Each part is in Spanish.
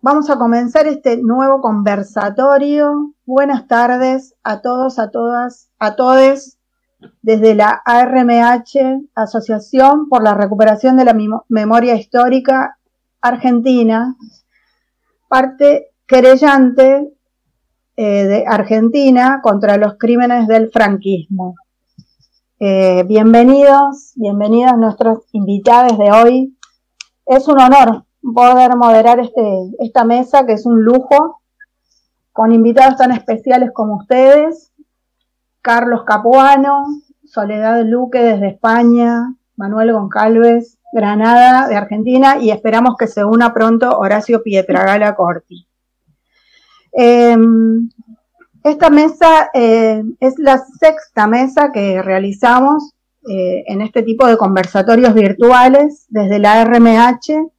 vamos a comenzar este nuevo conversatorio. Buenas tardes a todos, a todas, a todes, desde la ARMH, Asociación por la Recuperación de la Memoria Histórica Argentina, parte querellante eh, de Argentina contra los crímenes del franquismo. Eh, bienvenidos, bienvenidas nuestros invitados de hoy. Es un honor poder moderar este, esta mesa, que es un lujo, con invitados tan especiales como ustedes, Carlos Capuano, Soledad Luque desde España, Manuel Goncalves, Granada de Argentina, y esperamos que se una pronto Horacio Pietragala Corti. Em, esta mesa eh, es la sexta mesa que realizamos eh, en este tipo de conversatorios virtuales desde la RMH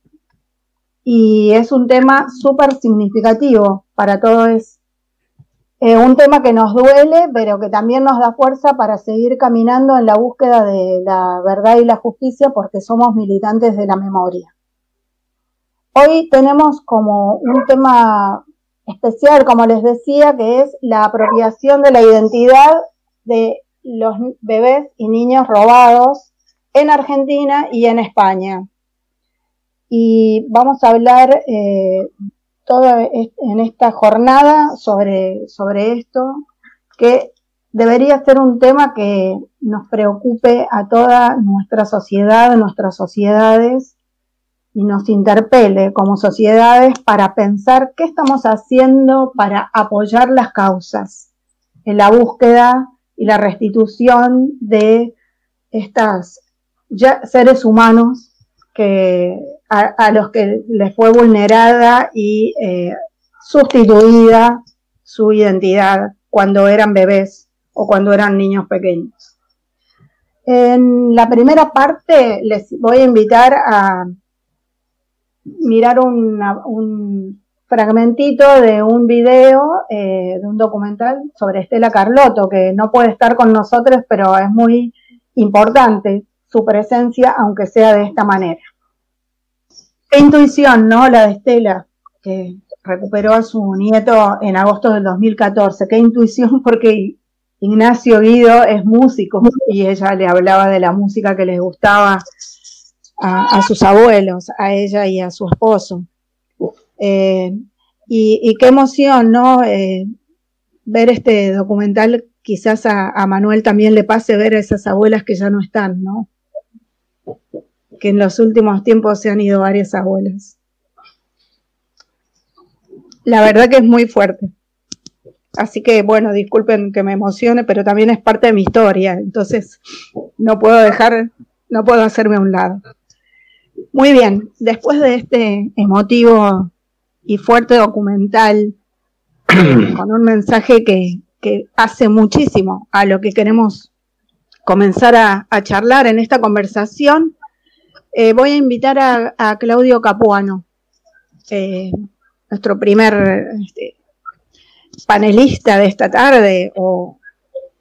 y es un tema súper significativo para todos. Eh, un tema que nos duele, pero que también nos da fuerza para seguir caminando en la búsqueda de la verdad y la justicia porque somos militantes de la memoria. Hoy tenemos como un tema especial, como les decía, que es la apropiación de la identidad de los bebés y niños robados en Argentina y en España y vamos a hablar eh, en esta jornada sobre, sobre esto, que debería ser un tema que nos preocupe a toda nuestra sociedad, nuestras sociedades, y nos interpele como sociedades para pensar qué estamos haciendo para apoyar las causas en la búsqueda y la restitución de estas seres humanos que a, los que les fue vulnerada y eh, sustituida su identidad cuando eran bebés o cuando eran niños pequeños. En la primera parte les voy a invitar a mirar un fragmentito de un video, eh, de un documental sobre Estela Carlotto, que no puede estar con nosotros, pero es muy importante su presencia, aunque sea de esta manera. Qué intuición, ¿no? La de Estela, que recuperó a su nieto en agosto del 2014. Qué intuición, porque Ignacio Guido es músico y ella le hablaba de la música que les gustaba a, sus abuelos, a ella y a su esposo. Eh, y, qué emoción, ¿no? Eh, ver este documental, quizás a, a Manuel también le pase ver a esas abuelas que ya no están, ¿no? Que en los últimos tiempos se han ido varias abuelas. La verdad que es muy fuerte. Así que bueno, disculpen que me emocione, pero también es parte de mi historia, entonces no puedo dejar, no puedo hacerme a un lado. Muy bien, después de este emotivo y fuerte documental, con un mensaje que, hace muchísimo a lo que queremos comenzar a charlar en esta conversación, eh, voy a invitar a, Claudio Capuano, eh, nuestro primer este, panelista de esta tarde o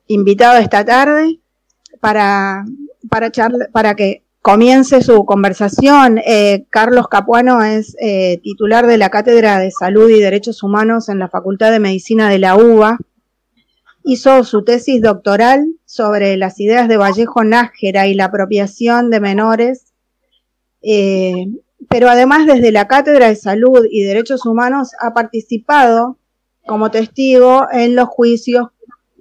invitado de esta tarde, para, para, que comience su conversación. Eh, Carlos Capuano es titular de la Cátedra de Salud y Derechos Humanos en la Facultad de Medicina de la UBA. Hizo su tesis doctoral sobre las ideas de Vallejo Nájera y la apropiación de menores eh, pero además desde la Cátedra de Salud y Derechos Humanos ha participado como testigo en los juicios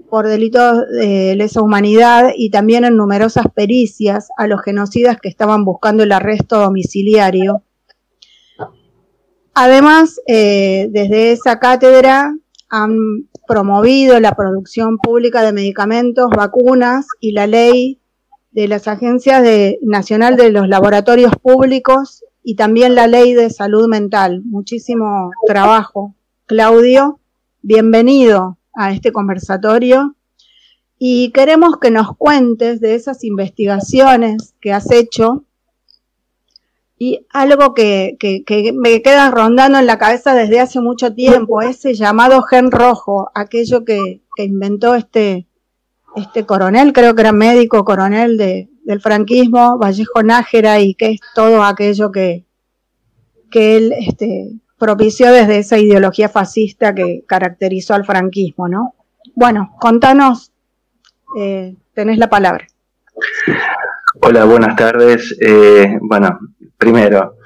por delitos de lesa humanidad y también en numerosas pericias a los genocidas que estaban buscando el arresto domiciliario. Además, eh, desde esa cátedra han promovido la producción pública de medicamentos, vacunas y la ley de las agencias de, nacional de los laboratorios públicos y también la ley de salud mental. Muchísimo trabajo. Claudio, bienvenido a este conversatorio y queremos que nos cuentes de esas investigaciones que has hecho y algo que, me queda rondando en la cabeza desde hace mucho tiempo, ese llamado gen rojo, aquello que inventó este este coronel, creo que era médico coronel de, del franquismo, Vallejo Nájera, y que es todo aquello que, que él este, propició desde esa ideología fascista que caracterizó al franquismo, ¿no? Bueno, contanos, eh, tenés la palabra. Hola, buenas tardes. Eh, bueno, primero,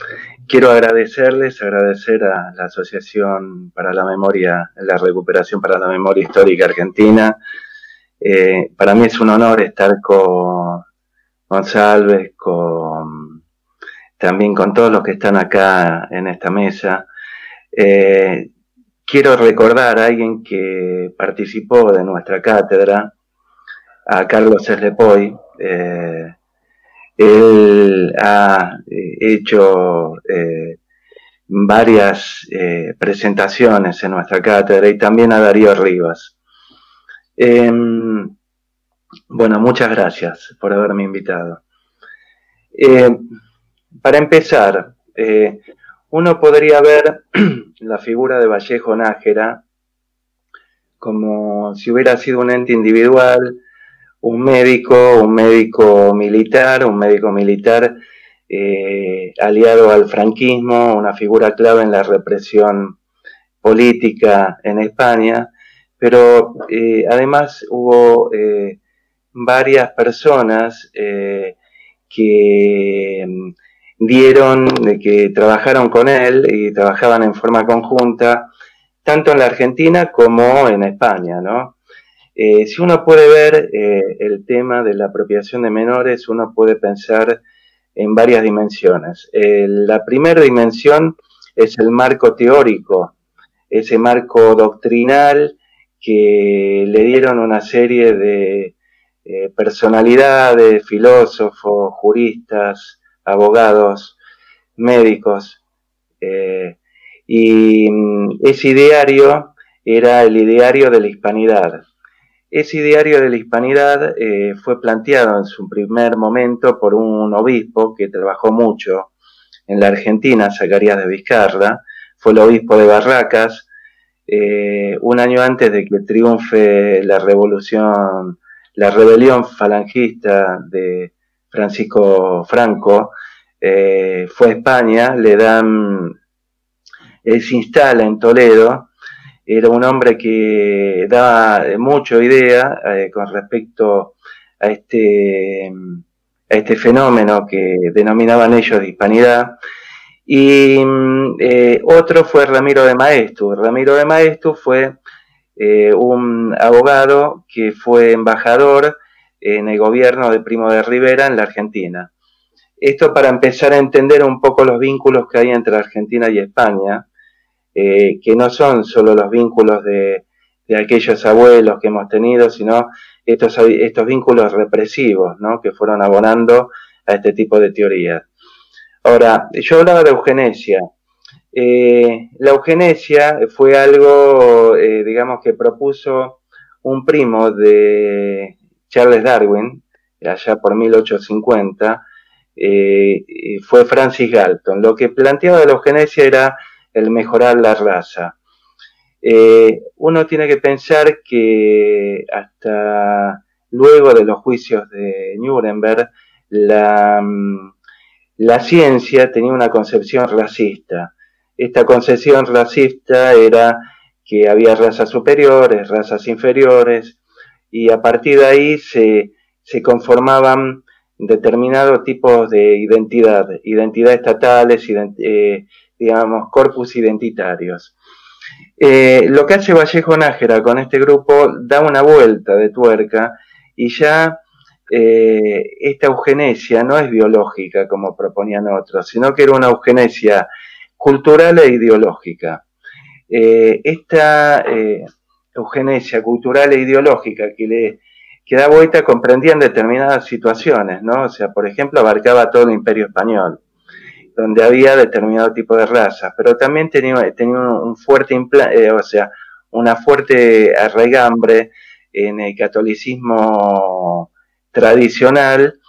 quiero agradecerles, agradecer a la Asociación para la Memoria, la Recuperación para la Memoria Histórica Argentina. Eh, para mí es un honor estar con González, con, también con todos los que están acá en esta mesa. Eh, quiero recordar a alguien que participó de nuestra cátedra, a Carlos Eslepoy. Eh, él ha hecho varias presentaciones en nuestra cátedra y también a Darío Rivas. Em, bueno, muchas gracias por haberme invitado. para empezar, uno podría ver la figura de Vallejo Nájera como si hubiera sido un ente individual, un médico, un médico militar, un médico militar eh, aliado al franquismo, una figura clave en la represión política en España, pero eh, además hubo eh, varias personas que dieron, de que trabajaron con él y trabajaban en forma conjunta, tanto en la Argentina como en España, ¿no? Eh, si uno puede ver eh, el tema de la apropiación de menores, uno puede pensar en varias dimensiones. la primera dimensión es el marco teórico, ese marco doctrinal que le dieron una serie de eh, personalidades, filósofos, juristas, abogados, médicos. Eh, y mm, ese ideario era el ideario de la hispanidad. Ese ideario de la hispanidad eh, fue planteado en su primer momento por un obispo que trabajó mucho en la Argentina, Zacarías de Vizcarra, fue el obispo de Barracas, eh, un año antes de que triunfe la revolución, la rebelión falangista de Francisco Franco, eh, fue a España, le dan, él se instala en Toledo, era un hombre que daba mucho idea eh, con respecto a este, a este fenómeno que denominaban ellos de hispanidad. Y eh, otro fue Ramiro de Maestu. Ramiro de Maestu fue un abogado que fue embajador en el gobierno de Primo de Rivera en la Argentina. Esto para empezar a entender un poco los vínculos que hay entre Argentina y España, eh, que no son solo los vínculos de, aquellos abuelos que hemos tenido, sino estos, estos vínculos represivos ¿no? que fueron abonando a este tipo de teorías. Ahora, yo hablaba de eugenesia. Eh, la eugenesia fue algo, eh, digamos, que propuso un primo de, Charles Darwin, allá por 1850, eh, fue Francis Galton. Lo que planteaba de la eugenesia era el mejorar la raza. Uno tiene que pensar que hasta luego de los juicios de Nuremberg, la, mm, la ciencia tenía una concepción racista. Esta concepción racista era que había razas superiores, razas inferiores, y a partir de ahí se, conformaban determinados tipos de identidad, identidad estatales, eh, digamos, corpus identitarios. Eh, lo que hace Vallejo Nájera con este grupo da una vuelta de tuerca y ya eh, esta eugenesia no es biológica como proponían otros, sino que era una eugenesia cultural e ideológica. esta eugenesia cultural e ideológica que le que da vuelta comprendían determinadas situaciones, ¿no? O sea, por ejemplo, abarcaba todo el imperio español, donde había determinado tipo de razas, pero también tenía, tenía un, fuerte, eh, o sea, una fuerte arraigambre en el catolicismo tradicional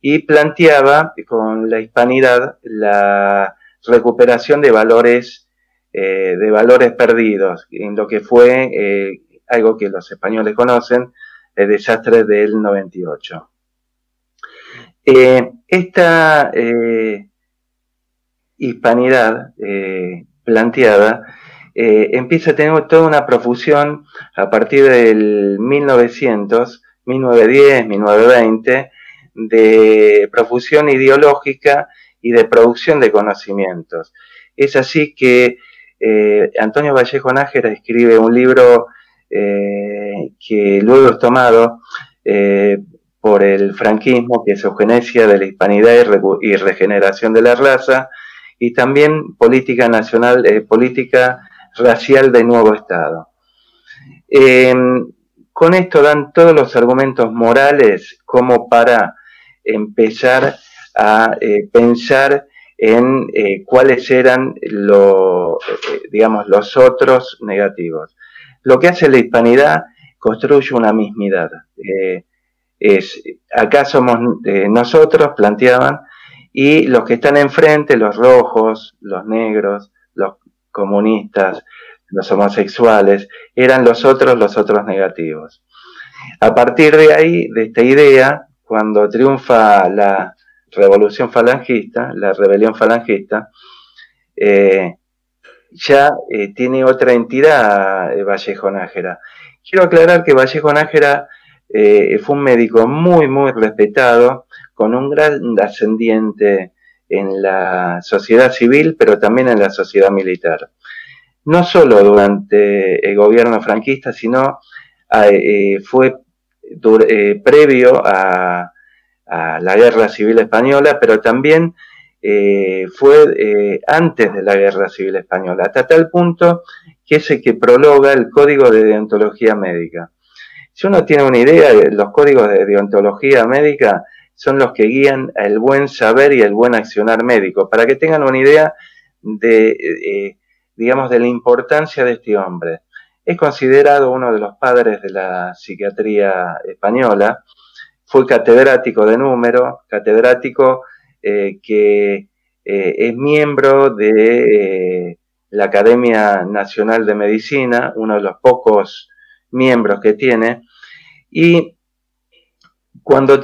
y planteaba con la hispanidad la recuperación de valores eh, de valores perdidos, en lo que fue eh, algo que los españoles conocen, el desastre del 98. Eh, esta hispanidad planteada, eh, empieza a tener toda una profusión a partir del 1900, 1910, 1920, de profusión ideológica y de producción de conocimientos. Es así que eh, Antonio Vallejo Nájera escribe un libro eh, que luego es tomado eh, por el franquismo, que es Eugenesia de la Hispanidad y, Regeneración de la Raza, y también Política Nacional, Política Racial del Nuevo Estado. Con esto dan todos los argumentos morales como para empezar a pensar en eh, cuáles eran los, eh, digamos, los otros negativos. Lo que hace la hispanidad construye una mismidad. Eh, es, acá somos nosotros, planteaban, y los que están enfrente, los rojos, los negros, los comunistas, los homosexuales, eran los otros, los otros negativos. A partir de ahí, de esta idea, cuando triunfa la, revolución falangista, la rebelión falangista, eh, ya eh, tiene otra entidad eh, Vallejo Nájera. Quiero aclarar que Vallejo Nájera fue un médico muy, muy respetado, con un gran ascendiente en la sociedad civil, pero también en la sociedad militar. No solo durante el gobierno franquista, sino fue previo a, la Guerra Civil Española, pero también eh, fue eh, antes de la Guerra Civil Española, hasta tal punto que es el que prologa el Código de Deontología Médica. Si uno tiene una idea, los códigos de deontología médica son los que guían el buen saber y el buen accionar médico, para que tengan una idea de, eh, digamos, de la importancia de este hombre. Es considerado uno de los padres de la psiquiatría española, fue catedrático de número, catedrático eh, que eh, es miembro de eh, la Academia Nacional de Medicina, uno de los pocos miembros que tiene, y cuando,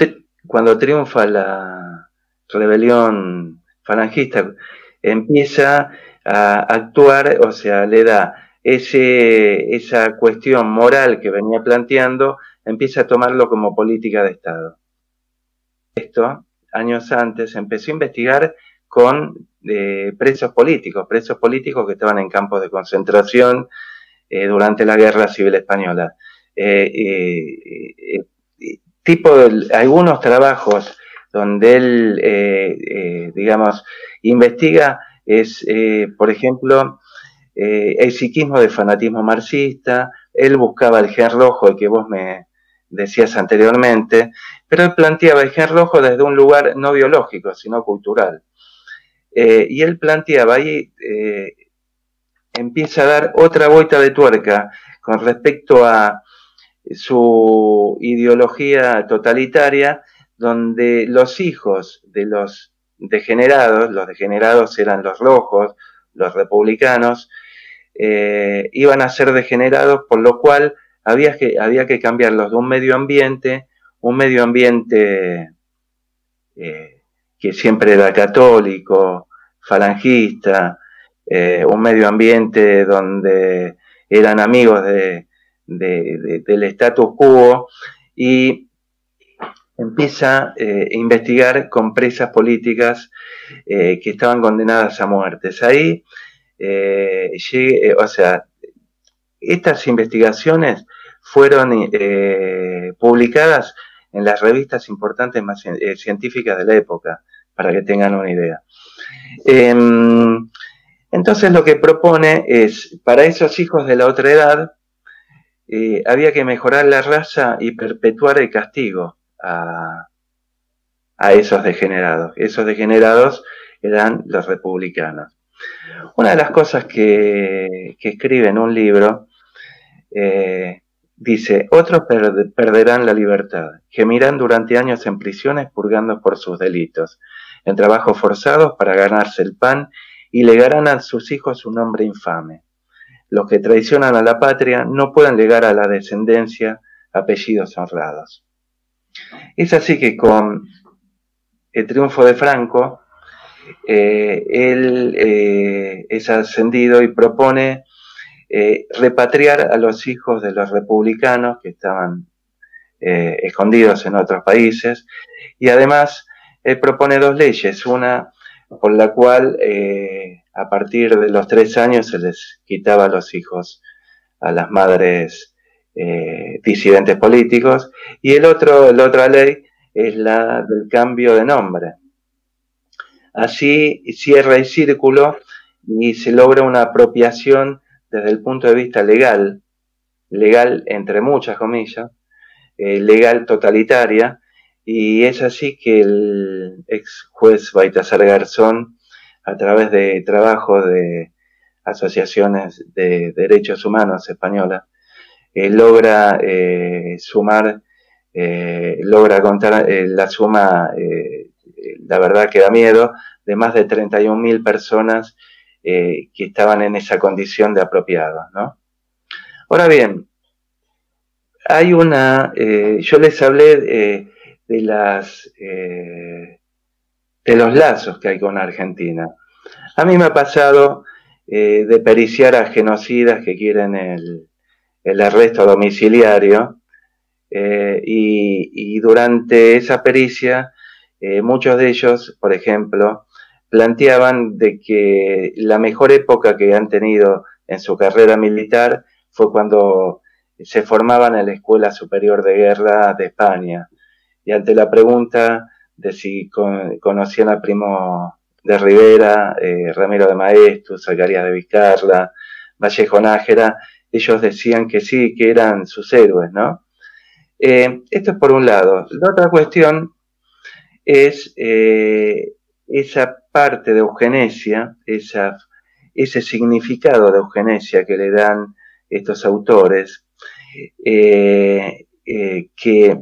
cuando triunfa la rebelión falangista, empieza a actuar, o sea, le da ese, esa cuestión moral que venía planteando, empieza a tomarlo como política de Estado. Esto, años antes, empezó a investigar con eh, presos políticos, presos políticos que estaban en campos de concentración eh, durante la Guerra Civil Española. Eh, tipo de, algunos trabajos donde él, digamos, investiga es, por ejemplo, el psiquismo de fanatismo marxista, él buscaba el gen rojo, el que vos me, decías anteriormente, pero él planteaba el gen rojo desde un lugar no biológico, sino cultural. Eh, y él planteaba ahí, eh, empieza a dar otra vuelta de tuerca con respecto a su ideología totalitaria, donde los hijos de los degenerados, los degenerados eran los rojos, los republicanos, eh, iban a ser degenerados, por lo cual había que, había que cambiarlos de un medio ambiente, un medio ambiente eh, que siempre era católico, falangista, eh, un medio ambiente donde eran amigos de, del status quo y empieza eh, a investigar con presas políticas que estaban condenadas a muertes. Ahí, o sea, estas investigaciones fueron eh, publicadas en las revistas importantes más eh, científicas de la época, para que tengan una idea. Em, entonces lo que propone es, para esos hijos de la otra edad, eh, había que mejorar la raza y perpetuar el castigo a, esos degenerados. Esos degenerados eran los republicanos. Una de las cosas que, escribe en un libro Dice, otros perderán la libertad, gemirán durante años en prisiones purgando por sus delitos, en trabajos forzados para ganarse el pan y legarán a sus hijos un nombre infame. Los que traicionan a la patria no pueden llegar a la descendencia apellidos honrados. Es así que con el triunfo de Franco, eh, él eh, es ascendido y propone repatriar a los hijos de los republicanos que estaban escondidos en otros países. Y además él propone dos leyes, una por la cual a partir de los tres años se les quitaba a los hijos a las madres disidentes políticos y el otro, la otra ley es la del cambio de nombre. Así cierra el círculo y se logra una apropiación desde el punto de vista legal, legal entre muchas comillas, eh, legal totalitaria, y es así que el ex juez Baltasar Garzón, a través de trabajo de asociaciones de derechos humanos españolas, eh, logra eh, sumar eh, logra contar la suma, la verdad que da miedo, de más de 31.000 personas que estaban en esa condición de apropiados. ¿no? Ahora bien, hay una, yo les hablé de las de los lazos que hay con Argentina. A mí me ha pasado de periciar a genocidas que quieren el, el arresto domiciliario eh, y, durante esa pericia, eh, muchos de ellos, por ejemplo, planteaban de que la mejor época que han tenido en su carrera militar fue cuando se formaban en la Escuela Superior de Guerra de España. Y ante la pregunta de si conocían a Primo de Rivera, eh, Ramiro de Maestro, Zacarías de Vizcarra, Vallejo Nájera, ellos decían que sí, que eran sus héroes, ¿no? Eh, esto es por un lado. La otra cuestión es eh, esa parte de eugenesia, ese significado de eugenesia que le dan estos autores, eh, que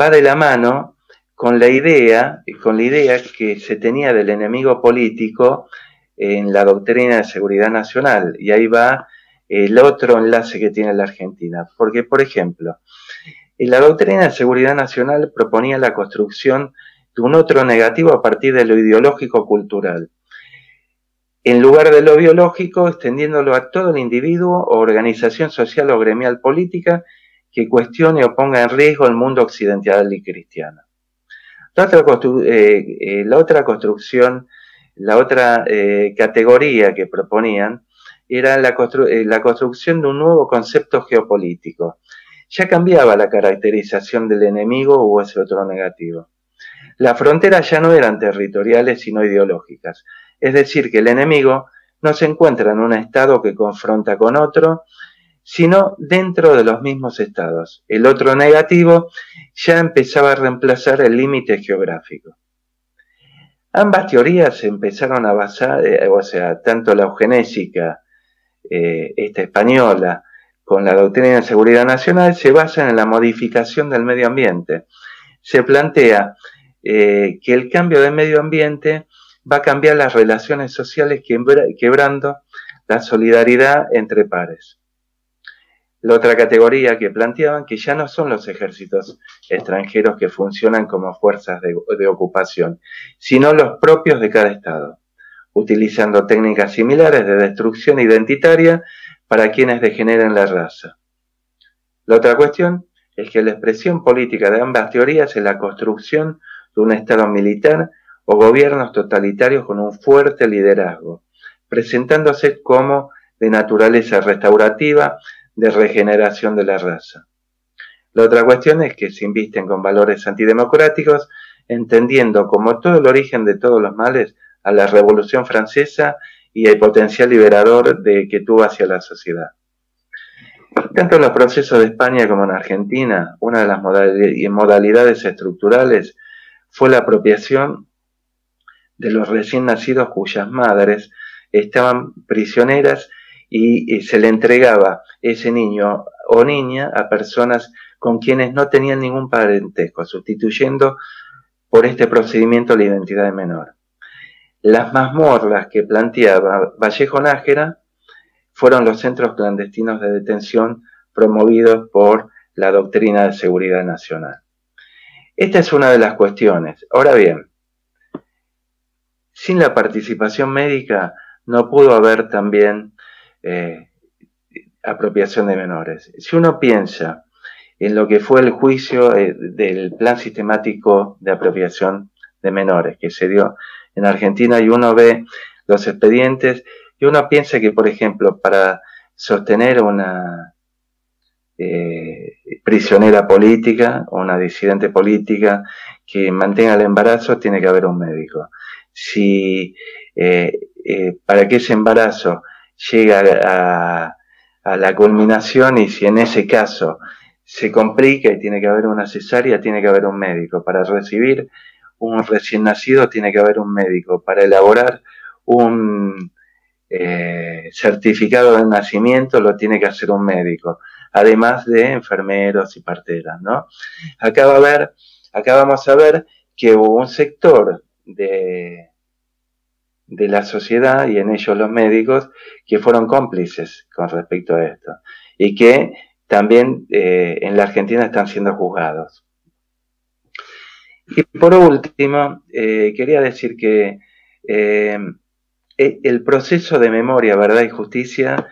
va de la mano con la idea, con la idea que se tenía del enemigo político en la doctrina de seguridad nacional. Y ahí va el otro enlace que tiene la Argentina. Porque, por ejemplo, la doctrina de seguridad nacional proponía la construcción de un otro negativo a partir de lo ideológico-cultural. En lugar de lo biológico, extendiéndolo a todo el individuo o organización social o gremial política que cuestione o ponga en riesgo el mundo occidental y cristiano. La otra, eh, eh, construcción, la otra eh, categoría que proponían era la, la construcción de un nuevo concepto geopolítico, ya cambiaba la caracterización del enemigo o ese otro negativo. Las fronteras ya no eran territoriales sino ideológicas, es decir, que el enemigo no se encuentra en un estado que confronta con otro, sino dentro de los mismos estados. El otro negativo ya empezaba a reemplazar el límite geográfico. Ambas teorías empezaron a basar, eh, o sea, tanto la eugenésica, eh, esta española, con la doctrina de seguridad nacional se basa en la modificación del medio ambiente. Se plantea eh, que el cambio de medio ambiente va a cambiar las relaciones sociales quebrando la solidaridad entre pares. La otra categoría que planteaban que ya no son los ejércitos extranjeros que funcionan como fuerzas de ocupación, sino los propios de cada Estado, utilizando técnicas similares de destrucción identitaria para quienes degeneren la raza. La otra cuestión es que la expresión política de ambas teorías es la construcción de un Estado militar o gobiernos totalitarios con un fuerte liderazgo, presentándose como de naturaleza restaurativa de regeneración de la raza. La otra cuestión es que se invisten con valores antidemocráticos, entendiendo como todo el origen de todos los males a la Revolución Francesa y el potencial liberador de que tuvo hacia la sociedad. Tanto en los procesos de España como en Argentina, una de las modalidades estructurales fue la apropiación de los recién nacidos cuyas madres estaban prisioneras y, se le entregaba ese niño o niña a personas con quienes no tenían ningún parentesco, sustituyendo por este procedimiento la identidad de menor. Las mazmorras que planteaba Vallejo Nájera fueron los centros clandestinos de detención promovidos por la doctrina de seguridad nacional. Esta es una de las cuestiones. Ahora bien, sin la participación médica no pudo haber también eh, apropiación de menores. Si uno piensa en lo que fue el juicio eh, del plan sistemático de apropiación de menores que se dio en Argentina y uno ve los expedientes y uno piensa que, por ejemplo, para sostener una eh, prisionera política o una disidente política que mantenga el embarazo, tiene que haber un médico. Si eh, para que ese embarazo llegue a la culminación y si en ese caso se complica y tiene que haber una cesárea, tiene que haber un médico. Para recibir un recién nacido tiene que haber un médico. Para elaborar un eh, certificado de nacimiento lo tiene que hacer un médico, además de enfermeros y parteras, ¿no? Acá a ver, acá vamos a ver que hubo un sector de, de la sociedad y en ellos los médicos que fueron cómplices con respecto a esto y que también eh, en la Argentina están siendo juzgados. Y por último, eh, quería decir que eh, e, el proceso de memoria, verdad y justicia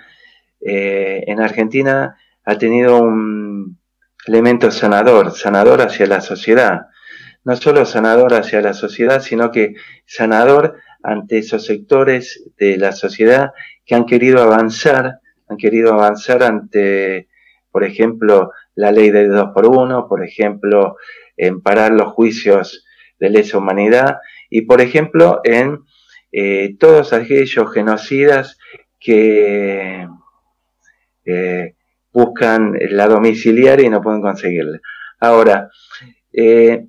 en Argentina ha tenido un elemento sanador, sanador hacia la sociedad. No solo sanador hacia la sociedad, sino que sanador ante esos sectores de la sociedad que han querido avanzar, han querido avanzar ante, por ejemplo, la ley de dos por uno, por ejemplo, en parar los juicios de lesa humanidad y, por ejemplo, en eh, todos aquellos genocidas que eh, buscan la domiciliaria y no pueden conseguirla. Ahora, eh,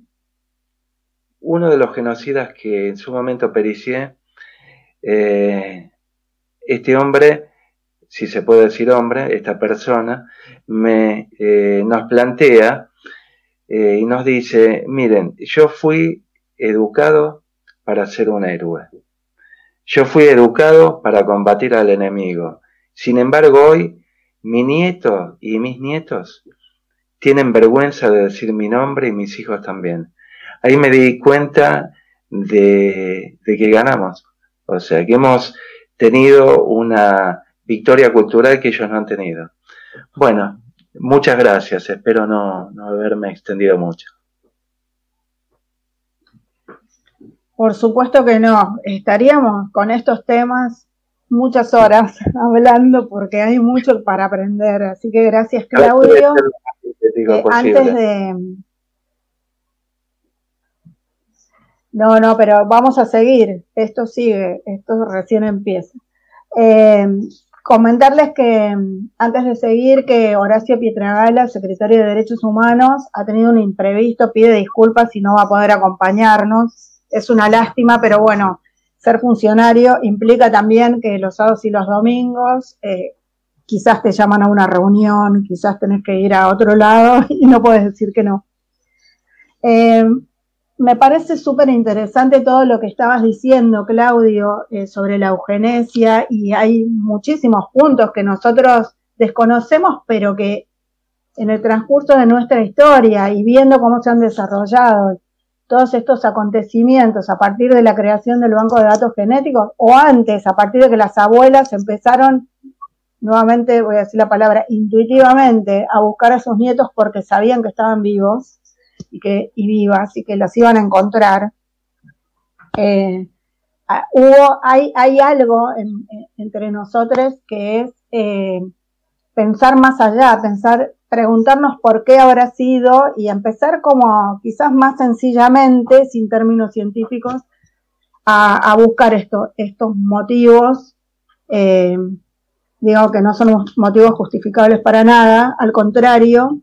uno de los genocidas que en su momento pericié, este hombre, si se puede decir hombre, esta persona, me, nos plantea eh, y nos dice, miren, yo fui educado para ser un héroe. Yo fui educado para combatir al enemigo. Sin embargo, hoy mi nieto y mis nietos tienen vergüenza de decir mi nombre y mis hijos también ahí me di cuenta de, que ganamos. O sea, que hemos tenido una victoria cultural que ellos no han tenido. Bueno, muchas gracias. Espero no, no haberme extendido mucho. Por supuesto que no. Estaríamos con estos temas muchas horas hablando porque hay mucho para aprender. Así que gracias, Claudio. Eh, antes de, No, no, pero vamos a seguir. Esto sigue, esto recién empieza. Eh, comentarles que antes de seguir que Horacio Pietragala, secretario de Derechos Humanos, ha tenido un imprevisto, pide disculpas si no va a poder acompañarnos. Es una lástima, pero bueno, ser funcionario implica también que los sábados y los domingos eh, quizás te llaman a una reunión, quizás tenés que ir a otro lado y no puedes decir que no. Eh, me parece súper interesante todo lo que estabas diciendo, Claudio, eh, sobre la eugenesia y hay muchísimos puntos que nosotros desconocemos, pero que en el transcurso de nuestra historia y viendo cómo se han desarrollado todos estos acontecimientos a partir de la creación del banco de datos genéticos o antes, a partir de que las abuelas empezaron, nuevamente voy a decir la palabra, intuitivamente a buscar a sus nietos porque sabían que estaban vivos y, que, y vivas y que las iban a encontrar. Eh, ah, hubo, hay, hay algo entre nosotros que es eh, pensar más allá, pensar, preguntarnos por qué habrá sido y empezar como quizás más sencillamente, sin términos científicos, a, buscar esto, estos motivos. Eh, digo que no son motivos justificables para nada, al contrario,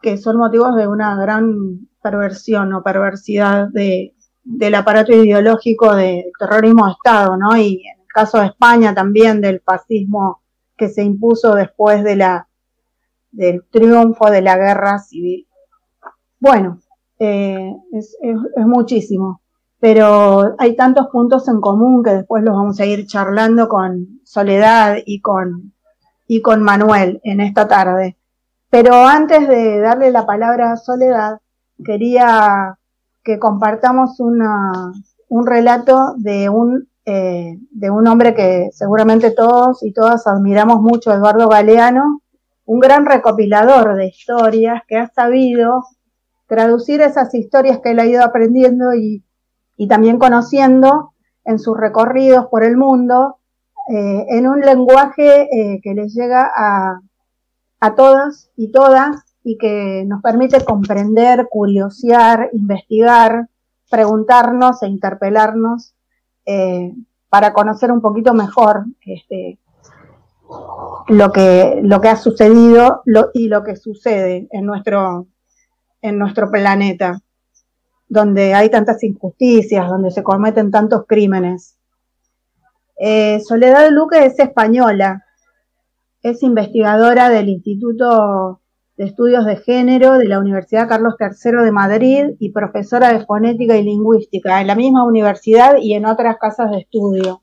que son motivos de una gran perversión o perversidad de, del aparato ideológico del terrorismo de Estado, ¿no? Y en el caso de España también del fascismo que se impuso después de la, del triunfo de la guerra civil. Bueno, eh, es, es, muchísimo, pero hay tantos puntos en común que después los vamos a ir charlando con Soledad y con, y con Manuel en esta tarde. Pero antes de darle la palabra a Soledad, quería que compartamos una, un relato de un, eh, de un hombre que seguramente todos y todas admiramos mucho, Eduardo Galeano, un gran recopilador de historias que ha sabido traducir esas historias que él ha ido aprendiendo y, también conociendo en sus recorridos por el mundo eh, en un lenguaje eh, que les llega a, a todas y todas y que nos permite comprender, curiosear, investigar, preguntarnos e interpelarnos eh, para conocer un poquito mejor este, lo, que, lo que ha sucedido y lo que sucede en nuestro, en nuestro planeta, donde hay tantas injusticias, donde se cometen tantos crímenes. Eh, Soledad Luque es española, es investigadora del Instituto de Estudios de Género de la Universidad Carlos III de Madrid y profesora de fonética y lingüística en la misma universidad y en otras casas de estudio.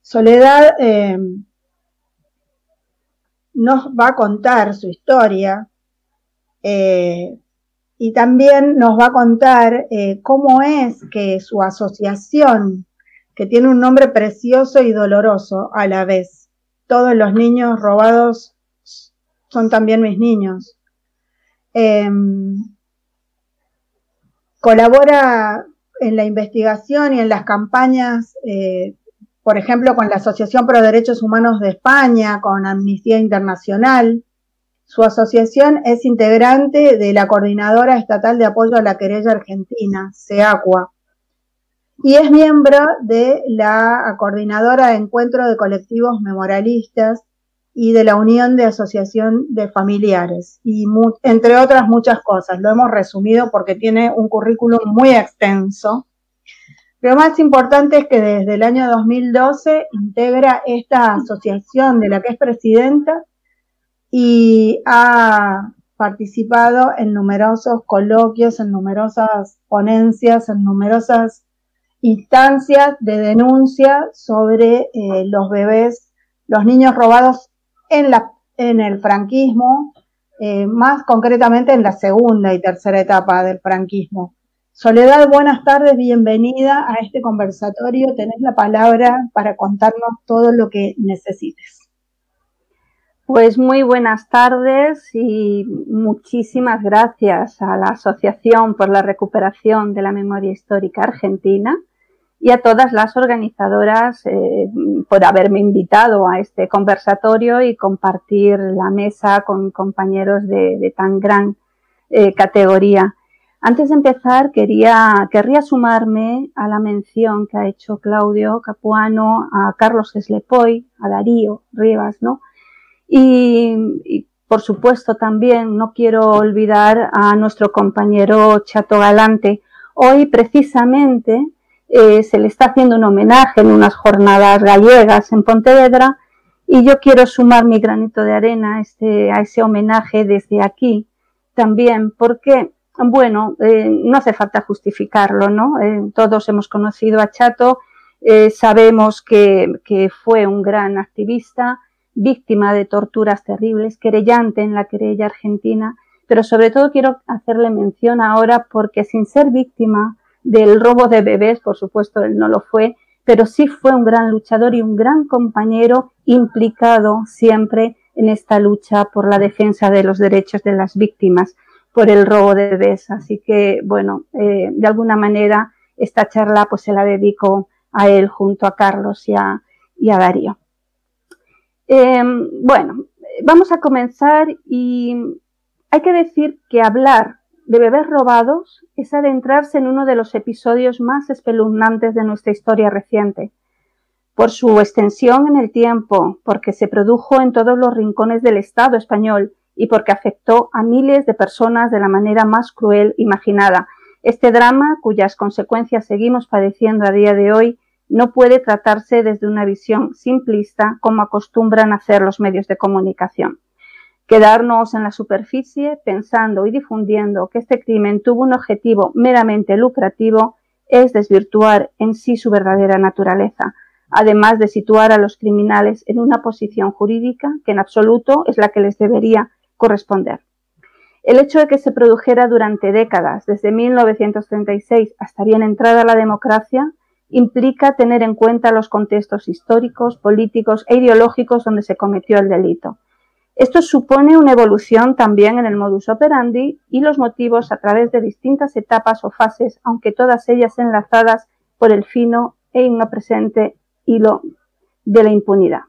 Soledad eh, nos va a contar su historia eh, y también nos va a contar eh, cómo es que su asociación, que tiene un nombre precioso y doloroso a la vez, todos los niños robados son también mis niños. Em, colabora en la investigación y en las campañas, eh, por ejemplo, con la Asociación Pro Derechos Humanos de España, con Amnistía Internacional. Su asociación es integrante de la Coordinadora Estatal de Apoyo a la Querella Argentina, SEACUA, y es miembro de la Coordinadora de Encuentro de Colectivos Memorialistas y de la Unión de Asociación de Familiares, y entre otras muchas cosas. Lo hemos resumido porque tiene un currículum muy extenso. Lo más importante es que desde el año 2012 integra esta asociación de la que es presidenta y ha participado en numerosos coloquios, en numerosas ponencias, en numerosas instancias de denuncia sobre eh, los bebés, los niños robados en, la, en el franquismo, eh, más concretamente en la segunda y tercera etapa del franquismo. Soledad, buenas tardes, bienvenida a este conversatorio. Tenés la palabra para contarnos todo lo que necesites. Pues muy buenas tardes y muchísimas gracias a la Asociación por la Recuperación de la Memoria Histórica Argentina y a todas las organizadoras eh, por haberme invitado a este conversatorio y compartir la mesa con compañeros de, tan gran eh, categoría. Antes de empezar, quería, querría sumarme a la mención que ha hecho Claudio Capuano a Carlos Geslepoy, a Darío Rivas, ¿no? Y, y, por supuesto también no quiero olvidar a nuestro compañero Chato Galante. Hoy precisamente eh, se le está haciendo un homenaje en unas jornadas gallegas en Pontevedra y yo quiero sumar mi granito de arena a, este, ese homenaje desde aquí también, porque, bueno, eh, no hace falta justificarlo, ¿no? Eh, todos hemos conocido a Chato, sabemos que, que fue un gran activista, víctima de torturas terribles, querellante en la querella argentina, pero sobre todo quiero hacerle mención ahora porque sin ser víctima del robo de bebés, por supuesto él no lo fue, pero sí fue un gran luchador y un gran compañero implicado siempre en esta lucha por la defensa de los derechos de las víctimas por el robo de bebés. Así que, bueno, eh, de alguna manera esta charla pues se la dedico a él junto a Carlos y a, Darío. Em, bueno, vamos a comenzar y hay que decir que hablar de bebés robados es adentrarse en uno de los episodios más espeluznantes de nuestra historia reciente, por su extensión en el tiempo, porque se produjo en todos los rincones del Estado español y porque afectó a miles de personas de la manera más cruel imaginada. Este drama, cuyas consecuencias seguimos padeciendo a día de hoy, no puede tratarse desde una visión simplista como acostumbran hacer los medios de comunicación. Quedarnos en la superficie pensando y difundiendo que este crimen tuvo un objetivo meramente lucrativo es desvirtuar en sí su verdadera naturaleza, además de situar a los criminales en una posición jurídica que en absoluto es la que les debería corresponder. El hecho de que se produjera durante décadas, desde 1936 hasta bien entrada la democracia, implica tener en cuenta los contextos históricos, políticos e ideológicos donde se cometió el delito. Esto supone una evolución también en el modus operandi y los motivos a través de distintas etapas o fases, aunque todas ellas enlazadas por el fino e presente hilo de la impunidad.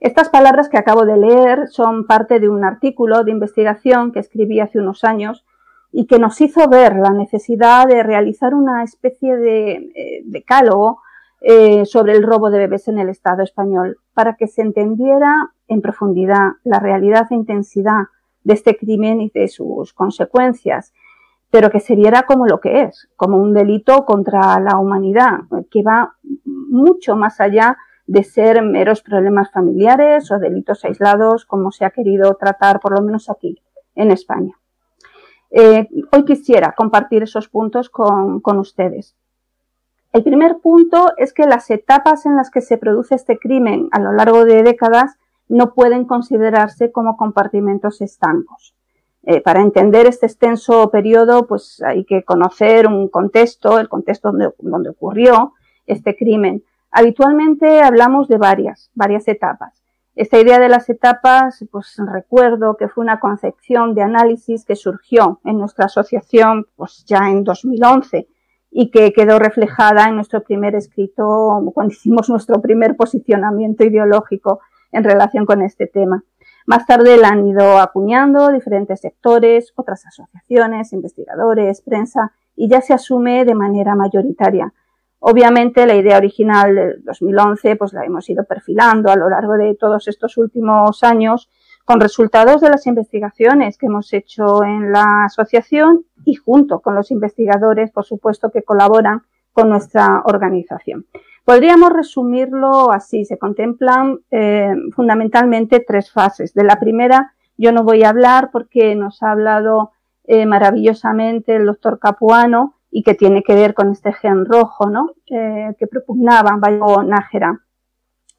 Estas palabras que acabo de leer son parte de un artículo de investigación que escribí hace unos años y que nos hizo ver la necesidad de realizar una especie de eh, decálogo eh, sobre el robo de bebés en el Estado español para que se entendiera en profundidad la realidad e intensidad de este crimen y de sus consecuencias, pero que se viera como lo que es, como un delito contra la humanidad, que va mucho más allá de ser meros problemas familiares o delitos aislados, como se ha querido tratar, por lo menos aquí, en España. Eh, hoy quisiera compartir esos puntos con, con ustedes. El primer punto es que las etapas en las que se produce este crimen a lo largo de décadas no pueden considerarse como compartimentos estancos. Eh, para entender este extenso periodo, pues hay que conocer un contexto, el contexto donde, ocurrió este crimen. Habitualmente hablamos de varias, varias etapas. Esta idea de las etapas, pues recuerdo que fue una concepción de análisis que surgió en nuestra asociación, pues ya en 2011 y que quedó reflejada en nuestro primer escrito cuando hicimos nuestro primer posicionamiento ideológico en relación con este tema. Más tarde la han ido acuñando diferentes sectores, otras asociaciones, investigadores, prensa, y ya se asume de manera mayoritaria. Obviamente la idea original del 2011 pues la hemos ido perfilando a lo largo de todos estos últimos años con resultados de las investigaciones que hemos hecho en la asociación y junto con los investigadores, por supuesto, que colaboran con nuestra organización. Podríamos resumirlo así. Se contemplan eh, fundamentalmente tres fases. De la primera yo no voy a hablar porque nos ha hablado eh, maravillosamente el doctor Capuano y que tiene que ver con este gen rojo, ¿no? Eh, que propugnaba Bayo Nájera.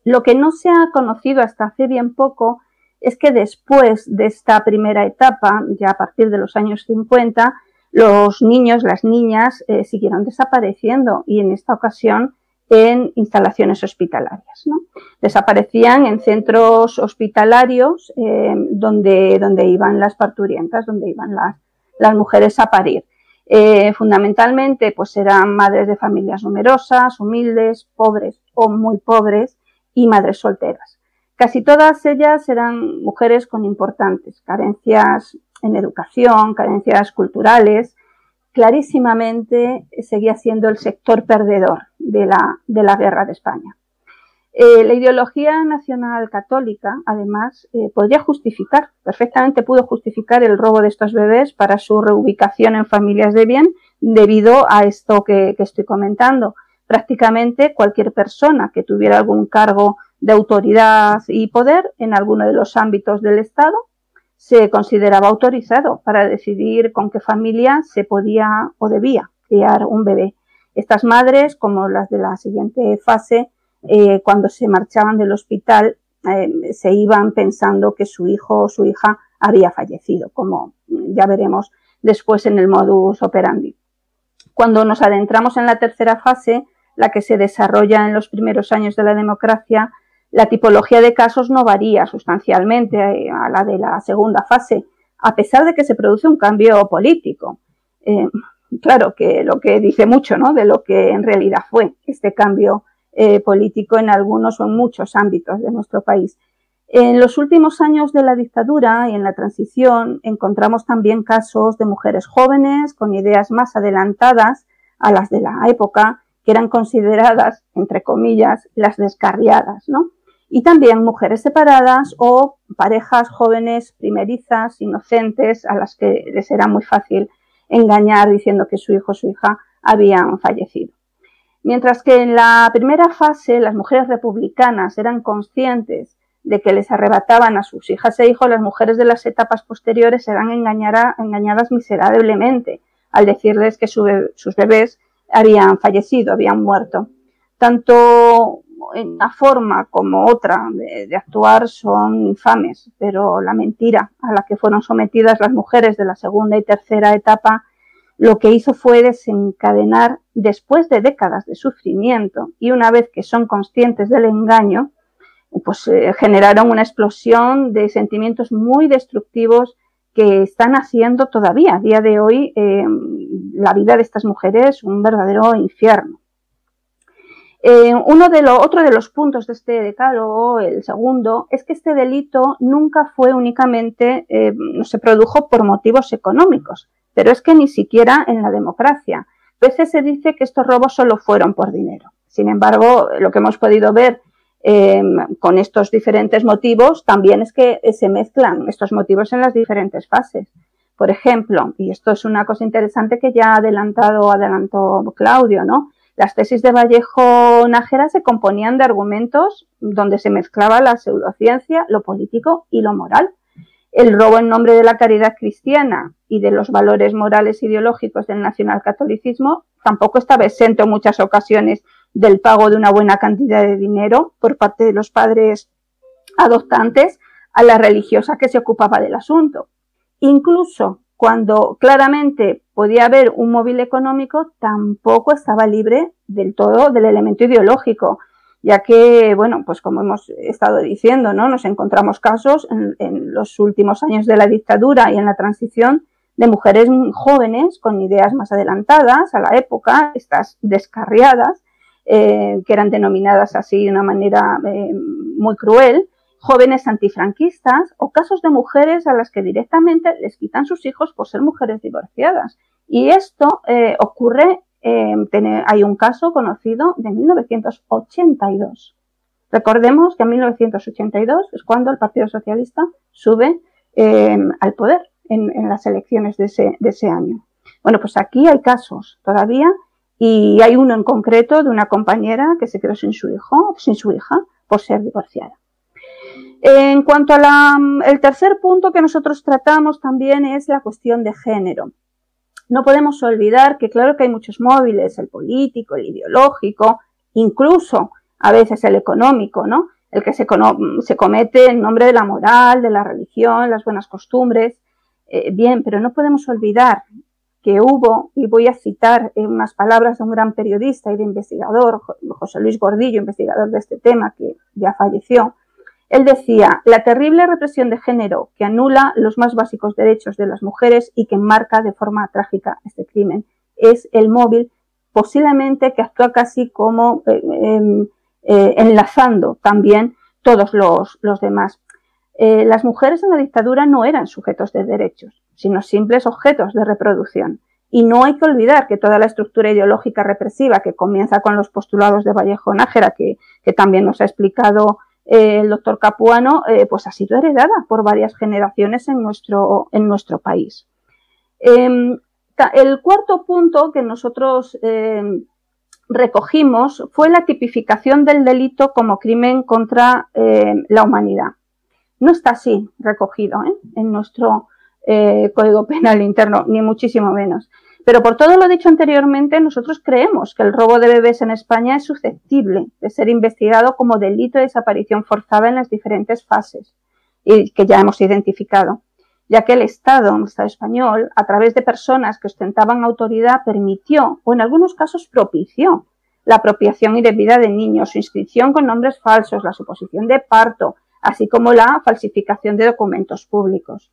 Lo que no se ha conocido hasta hace bien poco es que después de esta primera etapa, ya a partir de los años 50, los niños, las niñas eh, siguieron desapareciendo y en esta ocasión en instalaciones hospitalarias. ¿no? Desaparecían en centros hospitalarios eh, donde, iban las parturientas, donde iban las, las mujeres a parir. Eh, fundamentalmente, pues eran madres de familias numerosas, humildes, pobres o muy pobres y madres solteras. Casi todas ellas eran mujeres con importantes carencias en educación, carencias culturales. Clarísimamente seguía siendo el sector perdedor de la, de la guerra de España. Eh, la ideología nacional católica, además, eh, podría justificar, perfectamente pudo justificar el robo de estos bebés para su reubicación en familias de bien debido a esto que estoy comentando. Prácticamente cualquier persona que tuviera algún cargo de autoridad y poder en alguno de los ámbitos del Estado, se consideraba autorizado para decidir con qué familia se podía o debía criar un bebé. Estas madres, como las de la siguiente fase, eh, cuando se marchaban del hospital, eh, se iban pensando que su hijo o su hija había fallecido, como ya veremos después en el modus operandi. Cuando nos adentramos en la tercera fase, la que se desarrolla en los primeros años de la democracia, la tipología de casos no varía sustancialmente eh, a la de la segunda fase, a pesar de que se produce un cambio político. Eh, claro que lo que dice mucho ¿no? de lo que en realidad fue este cambio eh, político en algunos o en muchos ámbitos de nuestro país. En los últimos años de la dictadura y en la transición encontramos también casos de mujeres jóvenes con ideas más adelantadas a las de la época que eran consideradas, entre comillas, las descarriadas, ¿no? Y también mujeres separadas o parejas jóvenes primerizas, inocentes, a las que les era muy fácil engañar diciendo que su hijo o su hija habían fallecido. Mientras que en la primera fase las mujeres republicanas eran conscientes de que les arrebataban a sus hijas e hijos, las mujeres de las etapas posteriores eran engañadas miserablemente al decirles que sus bebés habían fallecido, habían muerto. Tanto una forma como otra de, actuar son infames, pero la mentira a la que fueron sometidas las mujeres de la segunda y tercera etapa lo que hizo fue desencadenar, después de décadas de sufrimiento y una vez que son conscientes del engaño, pues eh, generaron una explosión de sentimientos muy destructivos que están haciendo todavía a día de hoy eh, la vida de estas mujeres un verdadero infierno. Eh, uno de lo, otro de los puntos de este decálogo, el segundo, es que este delito nunca fue únicamente, eh, se produjo por motivos económicos, pero es que ni siquiera en la democracia. A veces se dice que estos robos solo fueron por dinero. Sin embargo, lo que hemos podido ver eh, con estos diferentes motivos también es que se mezclan estos motivos en las diferentes fases. Por ejemplo, y esto es una cosa interesante que ya ha adelantado, adelantó Claudio, ¿no? Las tesis de Vallejo Nájera se componían de argumentos donde se mezclaba la pseudociencia, lo político y lo moral. El robo en nombre de la caridad cristiana y de los valores morales ideológicos del nacionalcatolicismo tampoco estaba exento en muchas ocasiones del pago de una buena cantidad de dinero por parte de los padres adoptantes a la religiosa que se ocupaba del asunto. Incluso cuando claramente podía haber un móvil económico, tampoco estaba libre del todo del elemento ideológico, ya que, bueno, pues como hemos estado diciendo, ¿no? Nos encontramos casos en, los últimos años de la dictadura y en la transición de mujeres jóvenes con ideas más adelantadas a la época, estas descarriadas, eh, que eran denominadas así de una manera eh, muy cruel, jóvenes antifranquistas o casos de mujeres a las que directamente les quitan sus hijos por ser mujeres divorciadas. Y esto eh, ocurre, eh, hay un caso conocido de 1982. Recordemos que en 1982 es cuando el Partido Socialista sube eh, al poder en, en, las elecciones de ese, de ese año. Bueno, pues aquí hay casos todavía y hay uno en concreto de una compañera que se quedó sin su hijo, sin su hija, por ser divorciada. En cuanto al tercer punto que nosotros tratamos también es la cuestión de género. No podemos olvidar que claro que hay muchos móviles, el político, el ideológico, incluso a veces el económico, ¿no? El que se, se comete en nombre de la moral, de la religión, las buenas costumbres. Eh, bien, pero no podemos olvidar que hubo, y voy a citar unas palabras de un gran periodista y de investigador, José Luis Gordillo, investigador de este tema, que ya falleció, él decía, la terrible represión de género que anula los más básicos derechos de las mujeres y que enmarca de forma trágica este crimen es el móvil, posiblemente que actúa casi como eh, em, eh, enlazando también todos los, los demás. Eh, las mujeres en la dictadura no eran sujetos de derechos, sino simples objetos de reproducción. Y no hay que olvidar que toda la estructura ideológica represiva que comienza con los postulados de Vallejo Nájera, que, que también nos ha explicado el doctor Capuano, eh, pues ha sido heredada por varias generaciones en nuestro, en nuestro país. Em, el cuarto punto que nosotros em, recogimos fue la tipificación del delito como crimen contra em, la humanidad. No está así recogido ¿eh? en nuestro eh, Código Penal interno, ni muchísimo menos. Pero por todo lo dicho anteriormente, nosotros creemos que el robo de bebés en España es susceptible de ser investigado como delito de desaparición forzada en las diferentes fases y que ya hemos identificado, ya que el Estado, el Estado español, a través de personas que ostentaban autoridad, permitió o en algunos casos propició la apropiación indebida de niños, su inscripción con nombres falsos, la suposición de parto, así como la falsificación de documentos públicos.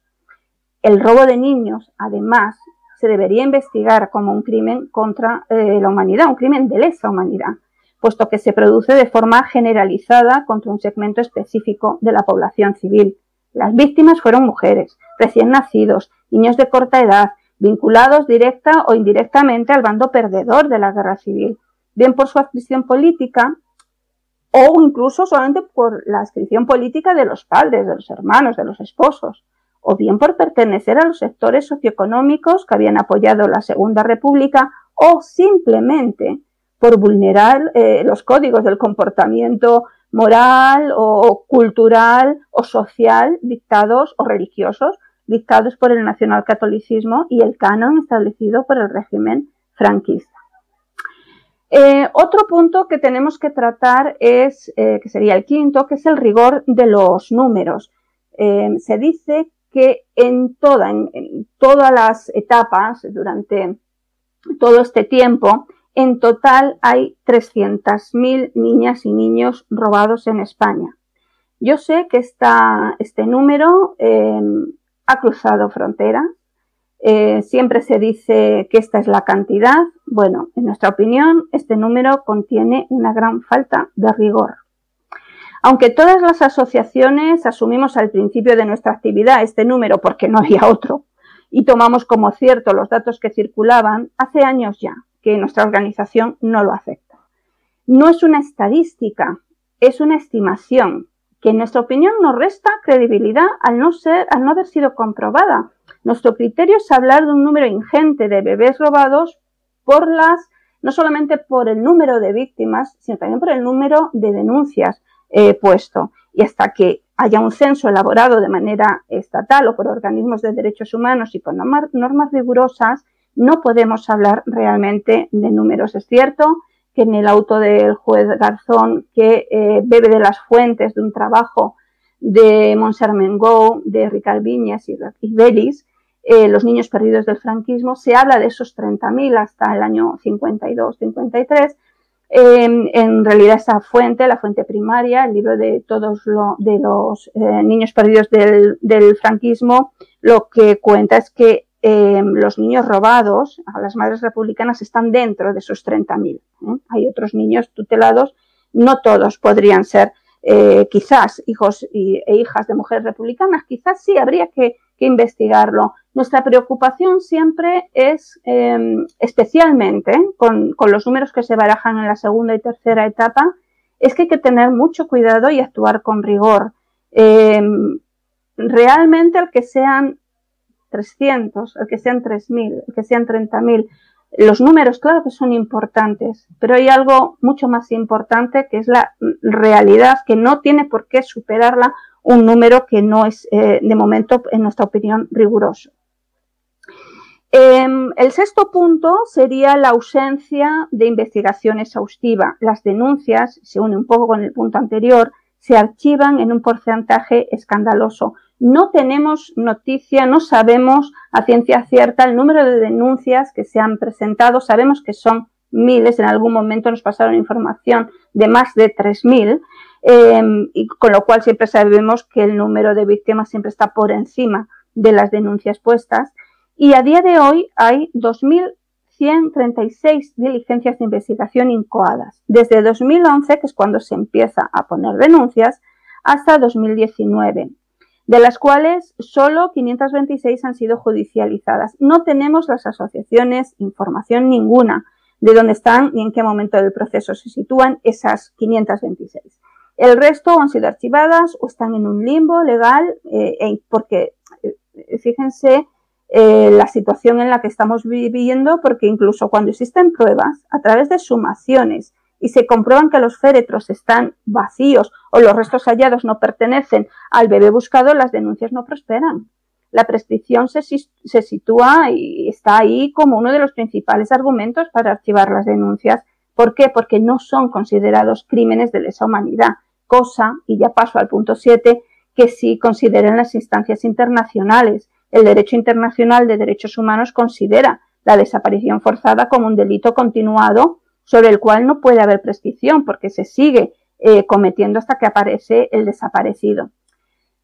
El robo de niños, además, se debería investigar como un crimen contra eh, la humanidad, un crimen de lesa humanidad, puesto que se produce de forma generalizada contra un segmento específico de la población civil. Las víctimas fueron mujeres, recién nacidos, niños de corta edad, vinculados directa o indirectamente al bando perdedor de la guerra civil, bien por su adscripción política o incluso solamente por la adscripción política de los padres, de los hermanos, de los esposos o bien por pertenecer a los sectores socioeconómicos que habían apoyado la Segunda República, o simplemente por vulnerar eh, los códigos del comportamiento moral o cultural o social dictados o religiosos dictados por el nacionalcatolicismo y el canon establecido por el régimen franquista. Eh, otro punto que tenemos que tratar es, eh, que sería el quinto, que es el rigor de los números. se dice que en, toda, en todas las etapas, durante todo este tiempo, en total hay 300.000 niñas y niños robados en España. Yo sé que este número em, ha cruzado fronteras. Eh, siempre se dice que esta es la cantidad. Bueno, en nuestra opinión, este número contiene una gran falta de rigor. Aunque todas las asociaciones asumimos al principio de nuestra actividad este número porque no había otro y tomamos como cierto los datos que circulaban, hace años ya que nuestra organización no lo acepta. No es una estadística, es una estimación que en nuestra opinión nos resta credibilidad al no ser, al no haber sido comprobada. Nuestro criterio es hablar de un número ingente de bebés robados por las, no solamente por el número de víctimas, sino también por el número de denuncias puesto. Y hasta que haya un censo elaborado de manera estatal o por organismos de derechos humanos y con normas rigurosas, no podemos hablar realmente de números. Es cierto que en el auto del juez Garzón, que eh, bebe de las fuentes de un trabajo de Monser de Ricard Viñas y, y Belis, eh, los niños perdidos del franquismo, se habla de esos 30.000 hasta el año 52-53. Em, en realidad esa fuente, la fuente primaria, el libro de todos de los eh, niños perdidos del, franquismo, lo que cuenta es que eh, los niños robados a las madres republicanas están dentro de esos 30.000. ¿eh? Hay otros niños tutelados, no todos podrían ser eh, quizás hijos e hijas de mujeres republicanas, quizás sí habría que, investigarlo. Nuestra preocupación siempre es, em, especialmente con, con, los números que se barajan en la segunda y tercera etapa, es que hay que tener mucho cuidado y actuar con rigor. Em, realmente el que sean 300, el que sean 3.000, el que sean 30.000. Los números, claro que son importantes, pero hay algo mucho más importante que es la realidad, que no tiene por qué superarla un número que no es, eh, de momento, en nuestra opinión, riguroso. Em, el sexto punto sería la ausencia de investigación exhaustiva. Las denuncias, se une un poco con el punto anterior, se archivan en un porcentaje escandaloso no tenemos noticia, no sabemos a ciencia cierta el número de denuncias que se han presentado. Sabemos que son miles, en algún momento nos pasaron información de más de 3.000, eh, y con lo cual siempre sabemos que el número de víctimas siempre está por encima de las denuncias puestas. Y a día de hoy hay 2.136 diligencias de investigación incoadas, desde 2011, que es cuando se empieza a poner denuncias, hasta 2019 de las cuales solo 526 han sido judicializadas. No tenemos las asociaciones información ninguna de dónde están y en qué momento del proceso se sitúan esas 526. El resto han sido archivadas o están en un limbo legal eh, e porque eh, fíjense eh, la situación en la que estamos viviendo porque incluso cuando existen pruebas a través de sumaciones y se comprueban que los féretros están vacíos o los restos hallados no pertenecen al bebé buscado, las denuncias no prosperan. La prescripción se, se sitúa y está ahí como uno de los principales argumentos para archivar las denuncias. ¿Por qué? Porque no son considerados crímenes de lesa humanidad, cosa, y ya paso al punto 7, que sí consideran las instancias internacionales. El derecho internacional de derechos humanos considera la desaparición forzada como un delito continuado sobre el cual no puede haber prescripción porque se sigue eh, cometiendo hasta que aparece el desaparecido.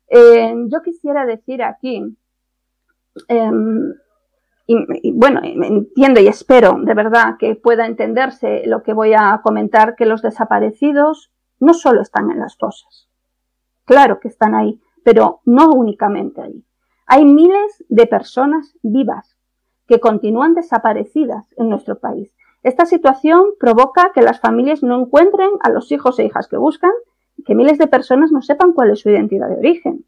Eh, yo quisiera decir aquí, em, y, bueno, entiendo y espero de verdad que pueda entenderse lo que voy a comentar, que los desaparecidos no solo están en las fosas, claro que están ahí, pero no únicamente ahí. Hay miles de personas vivas que continúan desaparecidas en nuestro país esta situación provoca que las familias no encuentren a los hijos e hijas que buscan y que miles de personas no sepan cuál es su identidad de origen.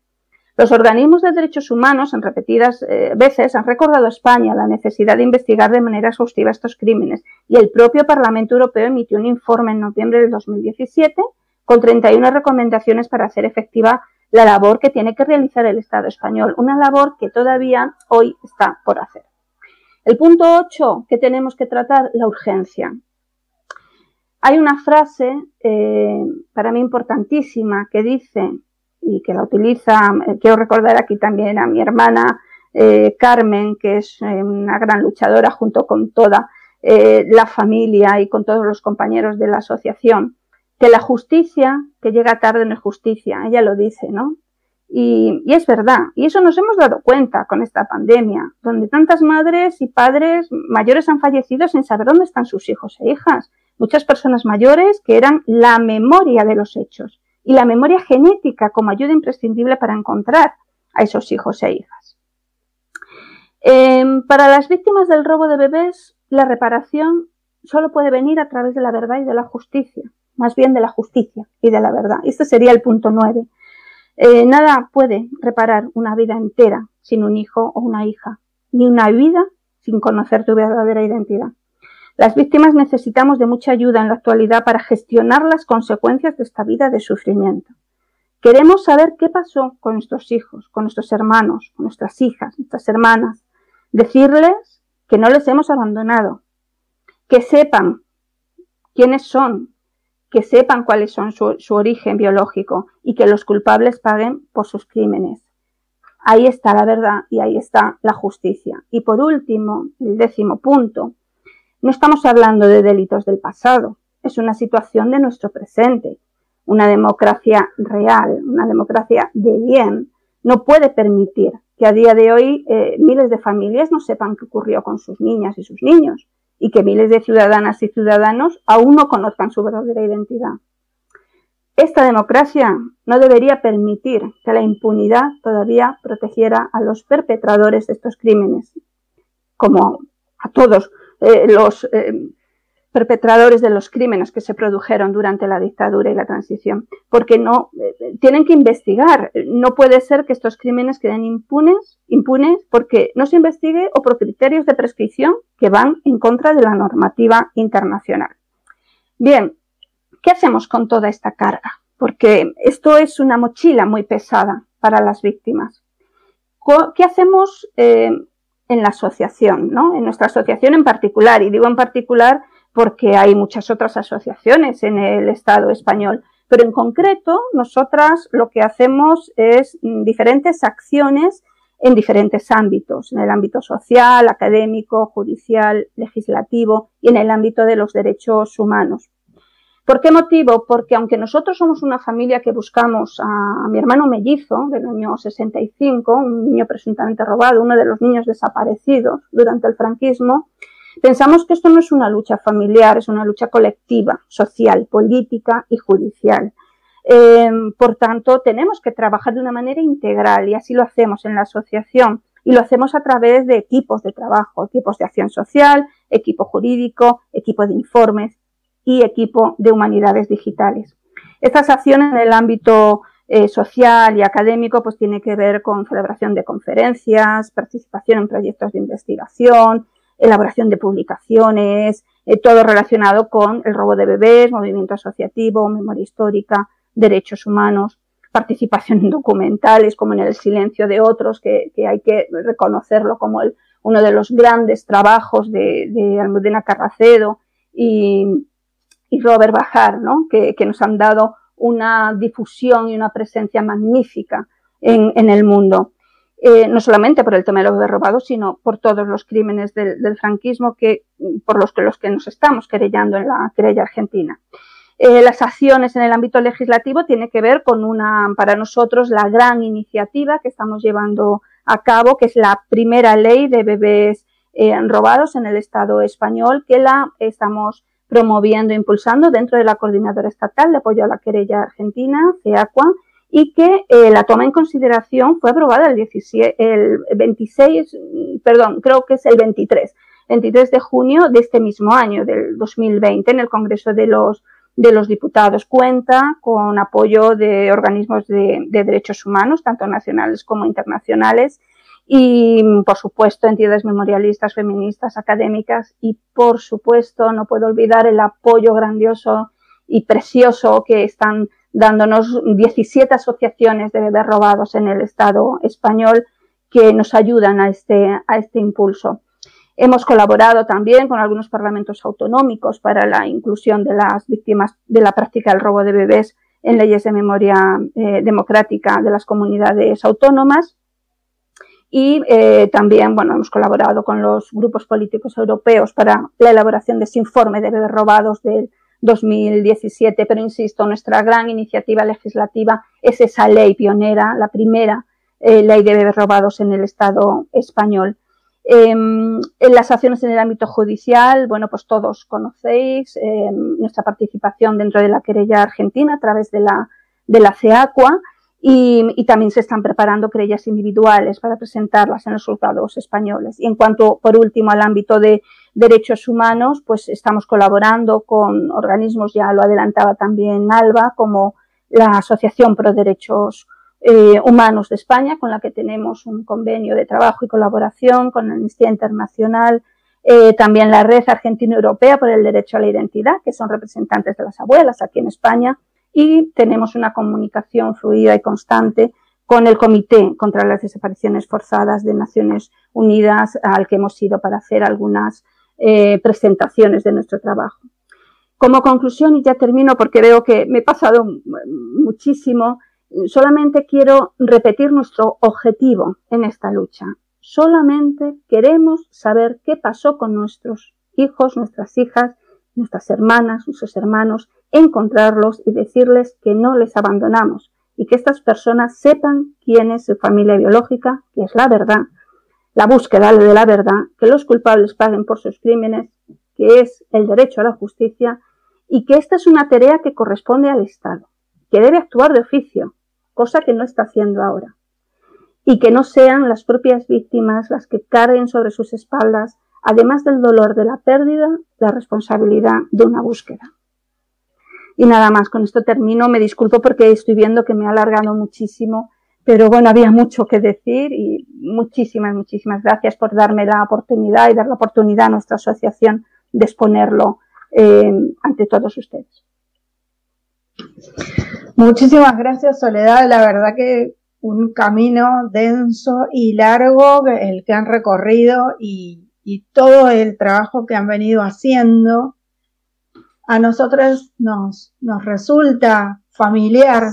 Los organismos de derechos humanos en repetidas eh, veces han recordado a España la necesidad de investigar de manera exhaustiva estos crímenes y el propio Parlamento Europeo emitió un informe en noviembre del 2017 con 31 recomendaciones para hacer efectiva la labor que tiene que realizar el Estado español, una labor que todavía hoy está por hacer. El punto 8 que tenemos que tratar, la urgencia. Hay una frase eh, para mí importantísima que dice, y que la utiliza, eh, quiero recordar aquí también a mi hermana eh, Carmen, que es una gran luchadora junto con toda la familia y con todos los compañeros de la asociación, que la justicia que llega tarde no es justicia, ella lo dice, ¿no? Y, y, es verdad, y eso nos hemos dado cuenta con esta pandemia, donde tantas madres y padres mayores han fallecido sin saber dónde están sus hijos e hijas. Muchas personas mayores que eran la memoria de los hechos y la memoria genética como ayuda imprescindible para encontrar a esos hijos e hijas. Eh, para las víctimas del robo de bebés, la reparación solo puede venir a través de la verdad y de la justicia, más bien de la justicia y de la verdad. Este sería el punto nueve. Eh, nada puede reparar una vida entera sin un hijo o una hija, ni una vida sin conocer tu verdadera identidad. Las víctimas necesitamos de mucha ayuda en la actualidad para gestionar las consecuencias de esta vida de sufrimiento. Queremos saber qué pasó con nuestros hijos, con nuestros hermanos, con nuestras hijas, nuestras hermanas. Decirles que no les hemos abandonado, que sepan quiénes son, que sepan cuáles son su, origen biológico y que los culpables paguen por sus crímenes. Ahí está la verdad y ahí está la justicia. Y por último, el décimo punto, no estamos hablando de delitos del pasado, es una situación de nuestro presente. Una democracia real, una democracia de bien, no puede permitir que a día de hoy eh, miles de familias no sepan qué ocurrió con sus niñas y sus niños y que miles de ciudadanas y ciudadanos aún no conozcan su verdadera identidad. Esta democracia no debería permitir que la impunidad todavía protegiera a los perpetradores de estos crímenes, como a todos eh, los eh, perpetradores de los crímenes que se produjeron durante la dictadura y la transición, porque no eh, tienen que investigar. No puede ser que estos crímenes queden impunes, impunes porque no se investigue o por criterios de prescripción que van en contra de la normativa internacional. Bien, ¿qué hacemos con toda esta carga? Porque esto es una mochila muy pesada para las víctimas. ¿Qué hacemos eh, en la asociación, ¿no? En nuestra asociación en particular, y digo en particular porque hay muchas otras asociaciones en el Estado español, pero en concreto nosotras lo que hacemos es mm, diferentes acciones en diferentes ámbitos, en el ámbito social, académico, judicial, legislativo y en el ámbito de los derechos humanos. ¿Por qué motivo? Porque aunque nosotros somos una familia que buscamos a, mi hermano mellizo del año 65, un niño presuntamente robado, uno de los niños desaparecidos durante el franquismo, pensamos que esto no es una lucha familiar, es una lucha colectiva, social, política y judicial. Eh, por tanto, tenemos que trabajar de una manera integral y así lo hacemos en la asociación y lo hacemos a través de equipos de trabajo, equipos de acción social, equipo jurídico, equipo de informes, y equipo de humanidades digitales. Estas acciones en el ámbito eh, social y académico pues tiene que ver con celebración de conferencias, participación en proyectos de investigación, elaboración de publicaciones, eh, todo relacionado con el robo de bebés, movimiento asociativo, memoria histórica, derechos humanos, participación en documentales como en el silencio de otros, que, hay que reconocerlo como uno de los grandes trabajos de, de Almudena Carracedo y, y Robert Bajar, ¿no? que, nos han dado una difusión y una presencia magnífica en, el mundo. Eh, no solamente por el tema de los robados, sino por todos los crímenes del, franquismo que, por los que, los que nos estamos querellando en la querella argentina. Eh, las acciones en el ámbito legislativo tienen que ver con una, para nosotros, la gran iniciativa que estamos llevando a cabo, que es la primera ley de bebés eh, robados en el Estado español, que la estamos promoviendo e impulsando dentro de la Coordinadora Estatal de Apoyo a la Querella Argentina, CEACUA, y que eh, la toma en consideración fue aprobada el, 17, el 26, perdón, creo que es el 23, 23 de junio de este mismo año, del 2020, en el Congreso de los, de los Diputados. Cuenta con apoyo de organismos de derechos humanos, tanto nacionales como internacionales, y, por supuesto, entidades memorialistas, feministas, académicas y, por supuesto, no puedo olvidar el apoyo grandioso y precioso que están dándonos 17 asociaciones de bebés robados en el Estado español que nos ayudan a este, a este impulso. Hemos colaborado también con algunos parlamentos autonómicos para la inclusión de las víctimas de la práctica del robo de bebés en leyes de memoria eh, democrática de las comunidades autónomas. Y eh, también, bueno, hemos colaborado con los grupos políticos europeos para la elaboración de ese informe de bebés robados del 2017. Pero insisto, nuestra gran iniciativa legislativa es esa ley pionera, la primera eh, ley de bebés robados en el Estado español. Em, en las acciones en el ámbito judicial, bueno, pues todos conocéis em, nuestra participación dentro de la querella argentina a través de la, de la CEACUA y, también se están preparando querellas individuales para presentarlas en los juzgados españoles. Y en cuanto, por último, al ámbito de derechos humanos, pues estamos colaborando con organismos, ya lo adelantaba también Alba, como la Asociación Pro Derechos eh, Humanos de España, con la que tenemos un convenio de trabajo y colaboración con Amnistía Internacional, eh, también la Red Argentina Europea por el Derecho a la Identidad, que son representantes de las abuelas aquí en España, y tenemos una comunicación fluida y constante con el Comité contra las Desapariciones Forzadas de Naciones Unidas, al que hemos ido para hacer algunas eh, presentaciones de nuestro trabajo. Como conclusión, y ya termino porque veo que me he pasado muchísimo, solamente quiero repetir nuestro objetivo en esta lucha. Solamente queremos saber qué pasó con nuestros hijos, nuestras hijas, nuestras hermanas, nuestros hermanos, encontrarlos y decirles que no les abandonamos y que estas personas sepan quién es su familia biológica, que es la verdad, la búsqueda de la verdad, que los culpables paguen por sus crímenes, que es el derecho a la justicia y que esta es una tarea que corresponde al Estado, que debe actuar de oficio, cosa que no está haciendo ahora. Y que no sean las propias víctimas las que carguen sobre sus espaldas, además del dolor de la pérdida, la responsabilidad de una búsqueda. Y nada más, con esto termino. Me disculpo porque estoy viendo que me ha alargado muchísimo, pero bueno, había mucho que decir y muchísimas, muchísimas gracias por darme la oportunidad y dar la oportunidad a nuestra asociación de exponerlo eh, ante todos ustedes. Muchísimas gracias, Soledad. La verdad que un camino denso y largo el que han recorrido y, todo el trabajo que han venido haciendo. A nosotros nos, nos resulta familiar,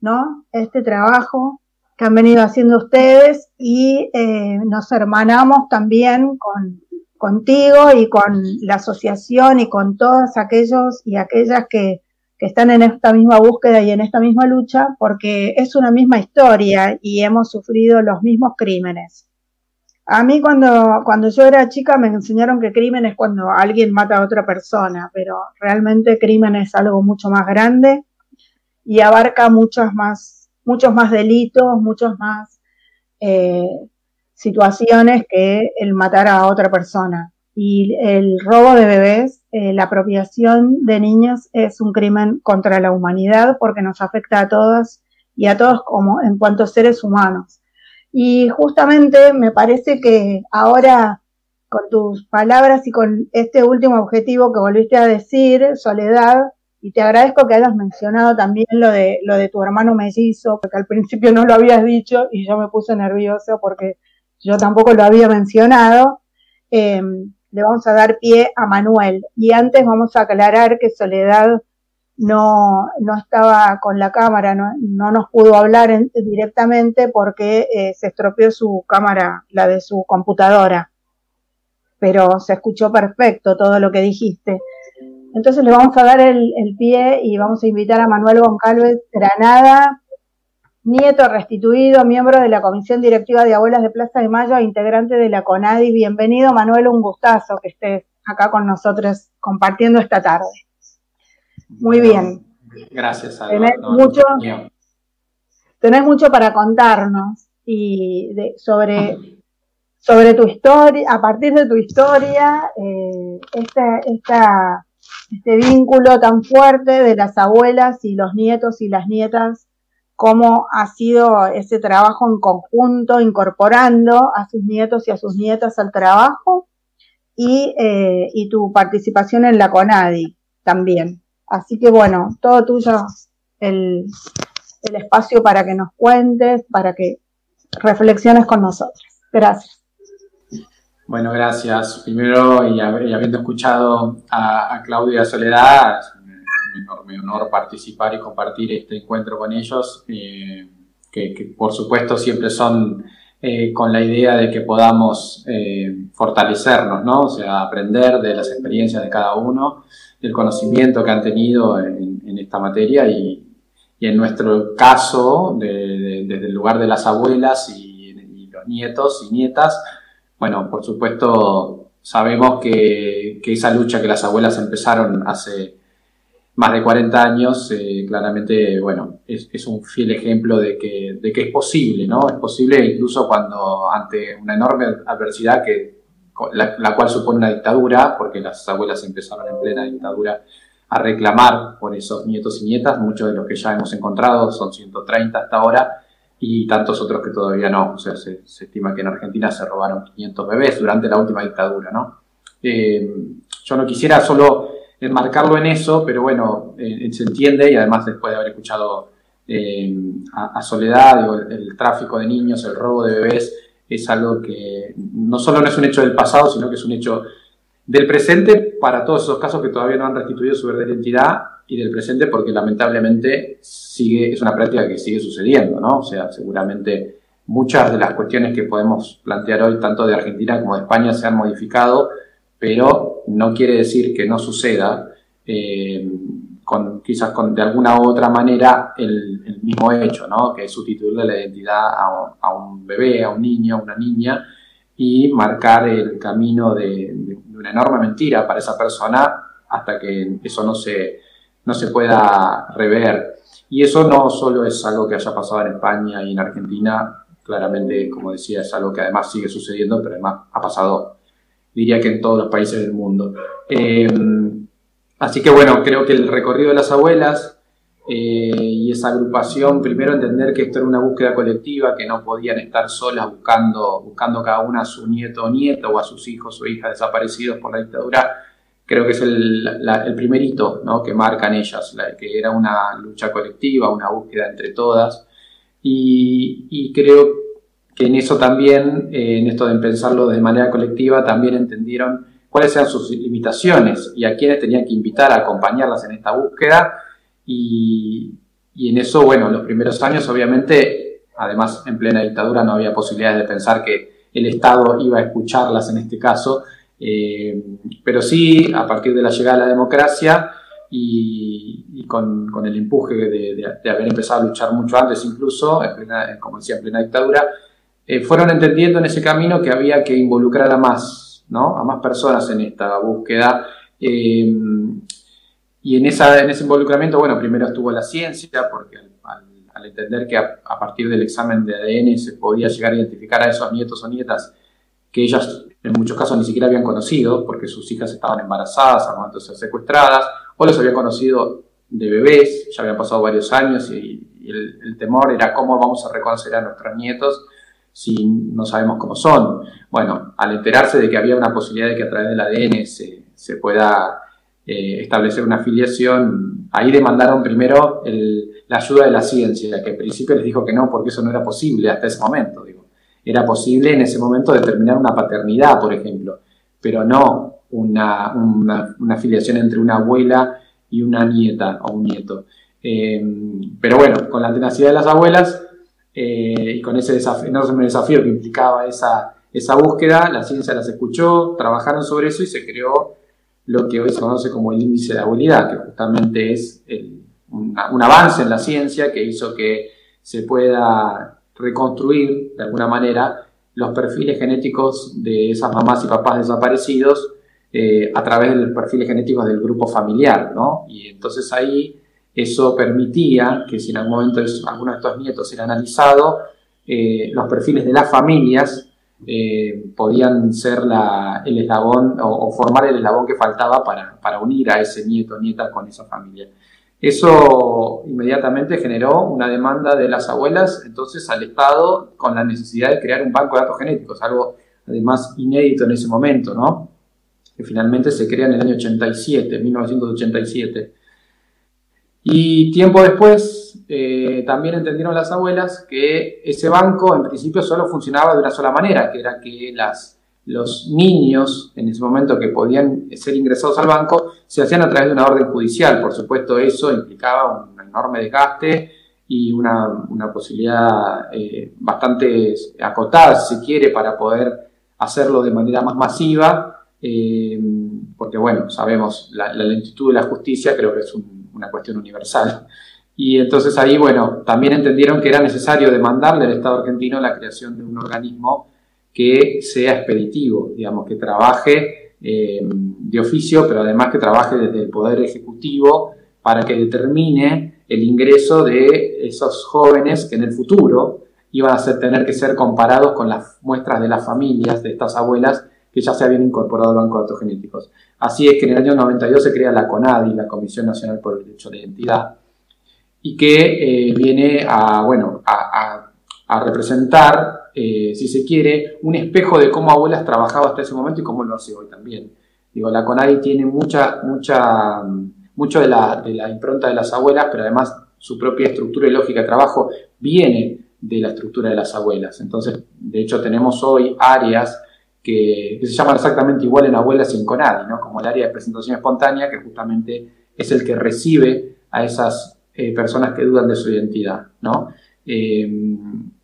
¿no? Este trabajo que han venido haciendo ustedes y eh, nos hermanamos también con, contigo y con la asociación y con todos aquellos y aquellas que que están en esta misma búsqueda y en esta misma lucha porque es una misma historia y hemos sufrido los mismos crímenes. A mí cuando, cuando yo era chica me enseñaron que crimen es cuando alguien mata a otra persona, pero realmente crimen es algo mucho más grande y abarca muchos más, muchos más delitos, muchos más eh, situaciones que el matar a otra persona y el robo de bebés, eh, la apropiación de niños es un crimen contra la humanidad porque nos afecta a todos y a todos como en cuanto seres humanos. Y justamente me parece que ahora con tus palabras y con este último objetivo que volviste a decir, Soledad, y te agradezco que hayas mencionado también lo de, lo de tu hermano mellizo, porque al principio no lo habías dicho y yo me puse nervioso porque yo tampoco lo había mencionado. Eh, le vamos a dar pie a Manuel. Y antes vamos a aclarar que Soledad no, no estaba con la cámara, no, no nos pudo hablar directamente porque eh, se estropeó su cámara, la de su computadora. Pero se escuchó perfecto todo lo que dijiste. Entonces le vamos a dar el, el pie y vamos a invitar a Manuel Goncalves Granada, nieto restituido, miembro de la Comisión Directiva de Abuelas de Plaza de Mayo e integrante de la CONADI. Bienvenido, Manuel, un gustazo que estés acá con nosotros compartiendo esta tarde. Muy bien. Gracias, Tenés mucho, tenés mucho para contarnos y sobre, sobre tu historia, a partir de tu historia, eh, este vínculo tan fuerte de las abuelas y los nietos y las nietas cómo ha sido ese trabajo en conjunto, incorporando a sus nietos y a sus nietas al trabajo y, eh, tu participación en la CONADI también. Así que bueno, todo tuyo el, el espacio para que nos cuentes, para que reflexiones con nosotros. Gracias. Bueno, gracias. Primero, y, habiendo escuchado a, Claudia y a Soledad, es un enorme honor participar y compartir este encuentro con ellos, eh, que, por supuesto siempre son eh, con la idea de que podamos eh, fortalecernos, ¿no? O sea, aprender de las experiencias de cada uno, del conocimiento que han tenido en, esta materia y, en nuestro caso, desde el lugar de las abuelas y los nietos y nietas, bueno, por supuesto, sabemos que, esa lucha que las abuelas empezaron hace más de 40 años, eh, claramente, bueno, es, un fiel ejemplo de que, de que es posible, ¿no? Es posible incluso cuando ante una enorme adversidad que la, cual supone una dictadura, porque las abuelas empezaron en plena dictadura a reclamar por esos nietos y nietas, muchos de los que ya hemos encontrado, son 130 hasta ahora, y tantos otros que todavía no. O sea, se, estima que en Argentina se robaron 500 bebés durante la última dictadura, ¿no? Eh, yo no quisiera solo enmarcarlo en eso, pero bueno, eh, se entiende y además después de haber escuchado eh, a, Soledad, el, tráfico de niños, el robo de bebés, es algo que no solo no es un hecho del pasado, sino que es un hecho del presente para todos esos casos que todavía no han restituido su verdadera identidad y del presente porque lamentablemente sigue, es una práctica que sigue sucediendo, ¿no? O sea, seguramente muchas de las cuestiones que podemos plantear hoy, tanto de Argentina como de España, se han modificado, pero no quiere decir que no suceda, eh, con, quizás con, de alguna u otra manera, el, mismo hecho, ¿no? Que es sustituirle la identidad a, un bebé, a un niño, a una niña, y marcar el camino de, una enorme mentira para esa persona hasta que eso no se, no se pueda rever. Y eso no solo es algo que haya pasado en España y en Argentina, claramente, como decía, es algo que además sigue sucediendo, pero además ha pasado, diría que en todos los países del mundo. Eh, así que bueno, creo que el recorrido de las abuelas eh, y esa agrupación, primero entender que esto era una búsqueda colectiva, que no podían estar solas buscando, buscando cada una a su nieto o nieta o a sus hijos o hijas desaparecidos por la dictadura, creo que es el, primer hito ¿no? que marcan ellas, que era una lucha colectiva, una búsqueda entre todas. Y, creo que en eso también, eh, en esto de pensarlo de manera colectiva, también entendieron cuáles eran sus limitaciones y a quienes tenían que invitar a acompañarlas en esta búsqueda. Y, en eso, bueno, los primeros años obviamente, además en plena dictadura no había posibilidades de pensar que el Estado iba a escucharlas en este caso, eh, pero sí, a partir de la llegada de la democracia y, con, el empuje de, haber empezado a luchar mucho antes incluso, como decía, en plena dictadura, eh, fueron entendiendo en ese camino que había que involucrar a más, ¿no? a más personas en esta búsqueda. Eh, y en, esa, en ese involucramiento, bueno, primero estuvo la ciencia, porque al, entender que a, partir del examen de ADN se podía llegar a identificar a esos nietos o nietas que ellas en muchos casos ni siquiera habían conocido, porque sus hijas estaban embarazadas al secuestradas, o los habían conocido de bebés, ya habían pasado varios años y, el, temor era cómo vamos a reconocer a nuestros nietos si no sabemos cómo son. Bueno, al enterarse de que había una posibilidad de que a través del ADN se, se pueda eh, establecer una afiliación, ahí demandaron primero la ayuda de la ciencia, que al principio les dijo que no, porque eso no era posible hasta ese momento. Digo. Era posible en ese momento determinar una paternidad, por ejemplo, pero no una, afiliación entre una abuela y una nieta o un nieto. Eh, pero bueno, con la tenacidad de las abuelas eh, y con ese desafío, enorme desafío que implicaba esa, esa búsqueda, la ciencia las escuchó, trabajaron sobre eso y se creó lo que hoy se conoce como el índice de habilidad, que justamente es un, avance en la ciencia que hizo que se pueda reconstruir de alguna manera los perfiles genéticos de esas mamás y papás desaparecidos eh, a través de los perfiles genéticos del grupo familiar, ¿no? Y entonces ahí eso permitía que si en algún momento alguno de estos nietos era analizado, eh, los perfiles de las familias eh, podían ser el eslabón o, formar el eslabón que faltaba para, unir a ese nieto o nieta con esa familia. Eso inmediatamente generó una demanda de las abuelas, entonces al Estado, con la necesidad de crear un banco de datos genéticos, algo además inédito en ese momento, ¿no? Que finalmente se crea en el año 87, 1987. Y tiempo después, eh, también entendieron las abuelas que ese banco en principio solo funcionaba de una sola manera, que era que los niños en ese momento que podían ser ingresados al banco se hacían a través de una orden judicial. Por supuesto, eso implicaba un enorme desgaste y una, posibilidad eh, bastante acotada, si quiere, para poder hacerlo de manera más masiva, eh, porque bueno, sabemos, la, lentitud de la justicia creo que es una cuestión universal. Y entonces ahí, bueno, también entendieron que era necesario demandarle al Estado argentino la creación de un organismo que sea expeditivo, digamos, que trabaje eh, de oficio, pero además que trabaje desde el Poder Ejecutivo para que determine el ingreso de esos jóvenes que en el futuro iban a tener que ser comparados con las muestras de las familias de estas abuelas que ya se habían incorporado al Banco de Datos Genéticos. Así es que en el año 92 se crea la CONADI, la Comisión Nacional por el Derecho de Identidad, y que eh, viene a, bueno, a, representar, eh, si se quiere, un espejo de cómo abuelas trabajaba hasta ese momento y cómo lo hace hoy también. Digo, la CONADI tiene mucha, mucha mucho de la, de la impronta de las abuelas, pero además su propia estructura y lógica de trabajo viene de la estructura de las abuelas. Entonces, de hecho, tenemos hoy áreas que, se llaman exactamente igual en abuelas y en CONADI, ¿no? como el área de presentación espontánea, que justamente es el que recibe a esas eh, personas que dudan de su identidad. ¿no? Eh,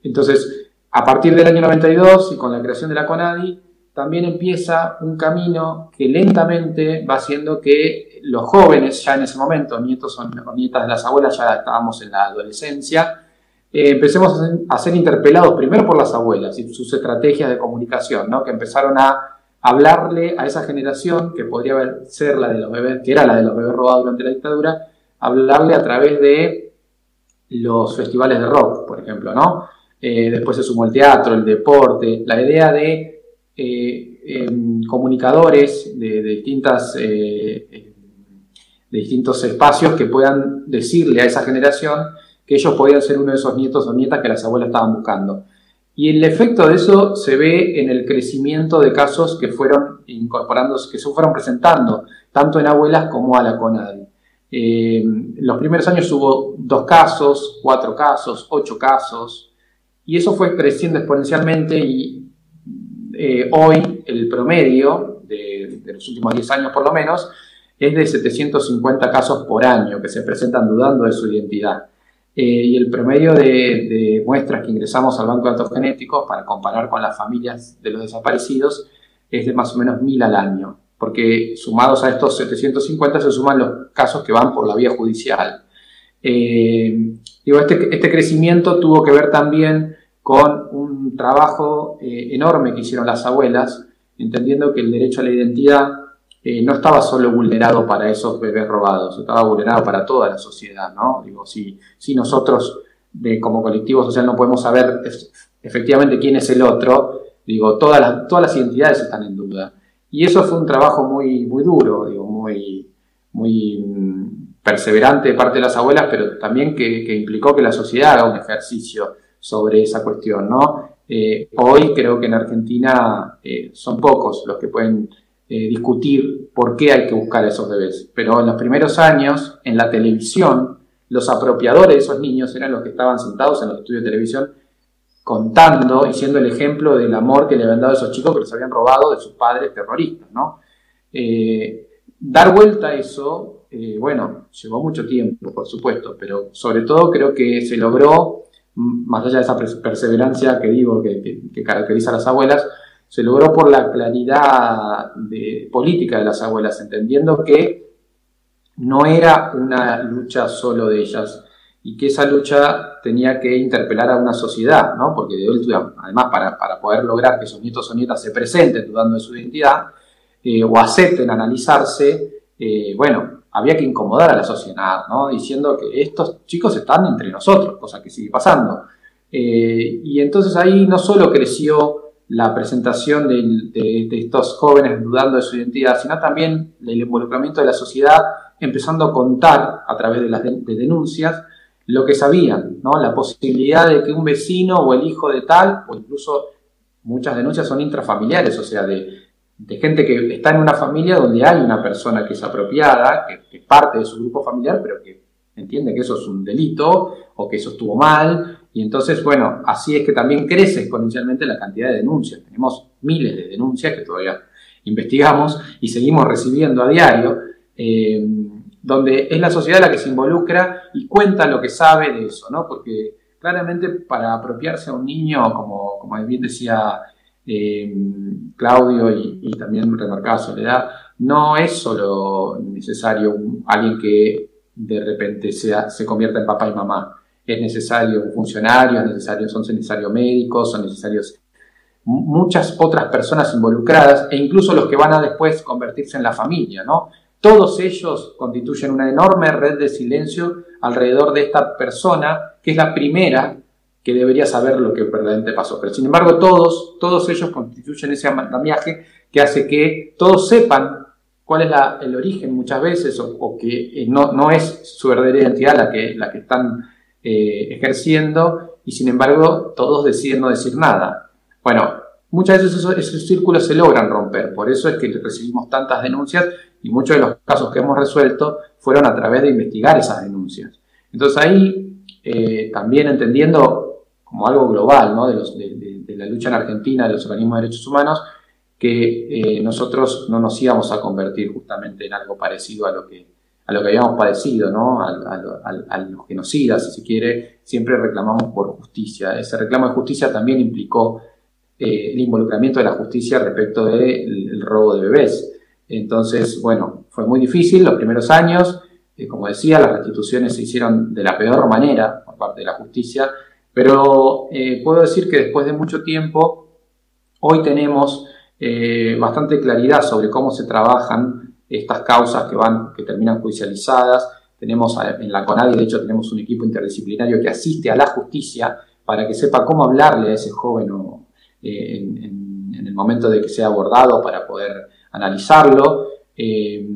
entonces, a partir del año 92 y con la creación de la CONADI, también empieza un camino que lentamente va haciendo que los jóvenes, ya en ese momento, nietos o nietas de las abuelas, ya estábamos en la adolescencia, eh, empecemos a ser, interpelados primero por las abuelas y sus estrategias de comunicación, ¿no? que empezaron a hablarle a esa generación que podría ser la de los bebés, que era la de los bebés robados durante la dictadura, hablarle a través de los festivales de rock, por ejemplo, ¿no? Eh, después se sumó el teatro, el deporte, la idea de eh, em, comunicadores de, distintas, de distintos espacios que puedan decirle a esa generación que ellos podían ser uno de esos nietos o nietas que las abuelas estaban buscando. Y el efecto de eso se ve en el crecimiento de casos que fueron incorporándose, que se fueron presentando, tanto en abuelas como a la CONADI. Eh, los primeros años hubo dos casos, cuatro casos, ocho casos, y eso fue creciendo exponencialmente y eh, hoy el promedio de, los últimos 10 años por lo menos es de 750 casos por año que se presentan dudando de su identidad. Eh, y el promedio de, muestras que ingresamos al Banco de Datos Genéticos para comparar con las familias de los desaparecidos es de más o menos 1000 al año, porque sumados a estos 750 se suman los casos que van por la vía judicial. Eh, este, este crecimiento tuvo que ver también con un trabajo eh, enorme que hicieron las abuelas, entendiendo que el derecho a la identidad eh, no estaba solo vulnerado para esos bebés robados, estaba vulnerado para toda la sociedad, ¿no? Digo, si, si nosotros como colectivo social no podemos saber efectivamente quién es el otro, digo, todas las, todas las identidades están en duda. Y eso fue un trabajo muy, muy duro, digo, muy, muy mm, perseverante de parte de las abuelas, pero también que, que implicó que la sociedad haga un ejercicio sobre esa cuestión, ¿no? Eh, hoy creo que en Argentina eh, son pocos los que pueden eh, discutir por qué hay que buscar esos bebés, pero en los primeros años, en la televisión, los apropiadores de esos niños eran los que estaban sentados en los estudios de televisión contando y siendo el ejemplo del amor que le habían dado a esos chicos que los habían robado de sus padres terroristas, ¿no? dar vuelta a eso, bueno, llevó mucho tiempo, por supuesto, pero sobre todo creo que se logró más allá de esa perseverancia que digo que, caracteriza a las abuelas, se logró por la claridad de, política de las abuelas, entendiendo que no era una lucha solo de ellas y que esa lucha tenía que interpelar a una sociedad, ¿no? porque de además para, poder lograr que sus nietos o nietas se presenten dudando de su identidad eh, o acepten analizarse, eh, bueno, había que incomodar a la sociedad, ¿no? diciendo que estos chicos están entre nosotros, cosa que sigue pasando. Eh, y entonces ahí no solo creció la presentación de, estos jóvenes dudando de su identidad, sino también el involucramiento de la sociedad empezando a contar a través de las denuncias lo que sabían, ¿no? la posibilidad de que un vecino o el hijo de tal, o incluso muchas denuncias son intrafamiliares, o sea, de de gente que está en una familia donde hay una persona que es apropiada, que, es parte de su grupo familiar, pero que entiende que eso es un delito o que eso estuvo mal Y entonces, bueno, así es que también crece exponencialmente la cantidad de denuncias. Tenemos miles de denuncias que todavía investigamos y seguimos recibiendo a diario, eh, donde es la sociedad la que se involucra y cuenta lo que sabe de eso, ¿no? Porque claramente para apropiarse a un niño, como, como bien decía eh, Claudio y, también remarcaba Soledad, no es solo necesario alguien que de repente sea, se convierta en papá y mamá es necesario un funcionario, es son necesarios médicos, son necesarios muchas otras personas involucradas e incluso los que van a después convertirse en la familia, ¿no? Todos ellos constituyen una enorme red de silencio alrededor de esta persona que es la primera que debería saber lo que verdaderamente pasó. Pero sin embargo, todos, todos ellos constituyen ese andamiaje que hace que todos sepan cuál es el origen muchas veces o, que eh, no, no, es su verdadera identidad la que, la que están eh, ejerciendo y sin embargo todos deciden no decir nada. Bueno, muchas veces esos, círculos se logran romper, por eso es que recibimos tantas denuncias y muchos de los casos que hemos resuelto fueron a través de investigar esas denuncias. Entonces ahí, eh, también entendiendo como algo global ¿no? de, los, de, la lucha en Argentina de los organismos de derechos humanos, que eh, nosotros no nos íbamos a convertir justamente en algo parecido a lo que a lo que habíamos padecido, ¿no? a, los genocidas, si se quiere, siempre reclamamos por justicia. Ese reclamo de justicia también implicó eh, el involucramiento de la justicia respecto del robo de bebés. Entonces, bueno, fue muy difícil los primeros años. Eh, como decía, las restituciones se hicieron de la peor manera por parte de la justicia, pero puedo decir que después de mucho tiempo, hoy tenemos bastante claridad sobre cómo se trabajan estas causas que, van, que terminan judicializadas. Tenemos en la CONADI, de hecho, tenemos un equipo interdisciplinario que asiste a la justicia para que sepa cómo hablarle a ese joven eh, en, el momento de que sea abordado para poder analizarlo. Eh,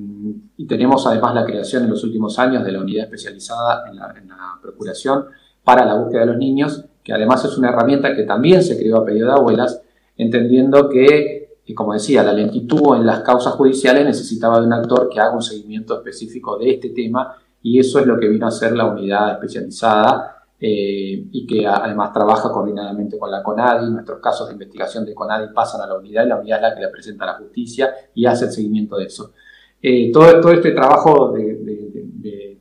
y tenemos además la creación en los últimos años de la unidad especializada en la, procuración para la búsqueda de los niños, que además es una herramienta que también se creó a pedido de abuelas, entendiendo que y como decía, la lentitud en las causas judiciales necesitaba de un actor que haga un seguimiento específico de este tema y eso es lo que vino a ser la unidad especializada eh, y que además trabaja coordinadamente con la CONADI. Nuestros casos de investigación de CONADI pasan a la unidad y la unidad es la que le presenta a la justicia y hace el seguimiento de eso. Eh, todo, todo este trabajo de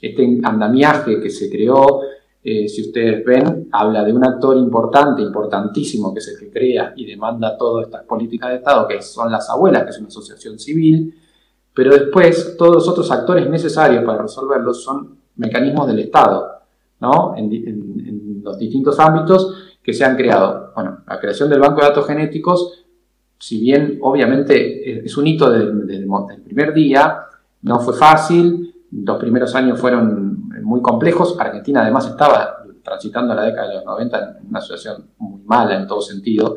este andamiaje que se creó eh, si ustedes ven, habla de un actor importante, importantísimo, que es el crea y demanda todas estas políticas de Estado, que son las abuelas, que es una asociación civil, pero después todos los otros actores necesarios para resolverlos son mecanismos del Estado, ¿no? En, los distintos ámbitos que se han creado. Bueno, la creación del banco de datos genéticos, si bien obviamente es un hito desde el primer día, no fue fácil, los primeros años fueron muy complejos. Argentina además estaba transitando la década de los 90 en una situación muy mala en todo sentido.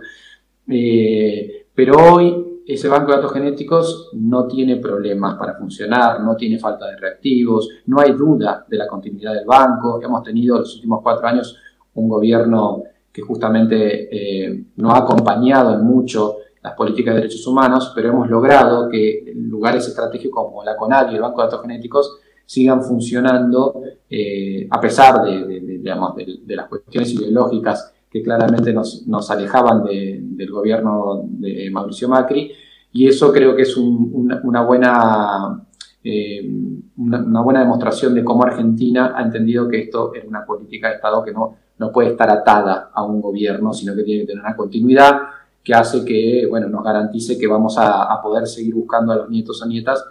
Eh, pero hoy ese banco de datos genéticos no tiene problemas para funcionar, no tiene falta de reactivos, no hay duda de la continuidad del banco. Hemos tenido los últimos cuatro años un gobierno que justamente eh, no ha acompañado en mucho las políticas de derechos humanos, pero hemos logrado que lugares estratégicos como la CONADI y el Banco de Datos Genéticos sigan funcionando eh, a pesar de, las cuestiones ideológicas que claramente nos, alejaban del gobierno de Mauricio Macri. Y eso creo que es una, buena, eh, una, buena demostración de cómo Argentina ha entendido que esto es una política de Estado que no, no puede estar atada a un gobierno, sino que tiene que tener una continuidad que hace que bueno, nos garantice que vamos a poder seguir buscando a los nietos o nietas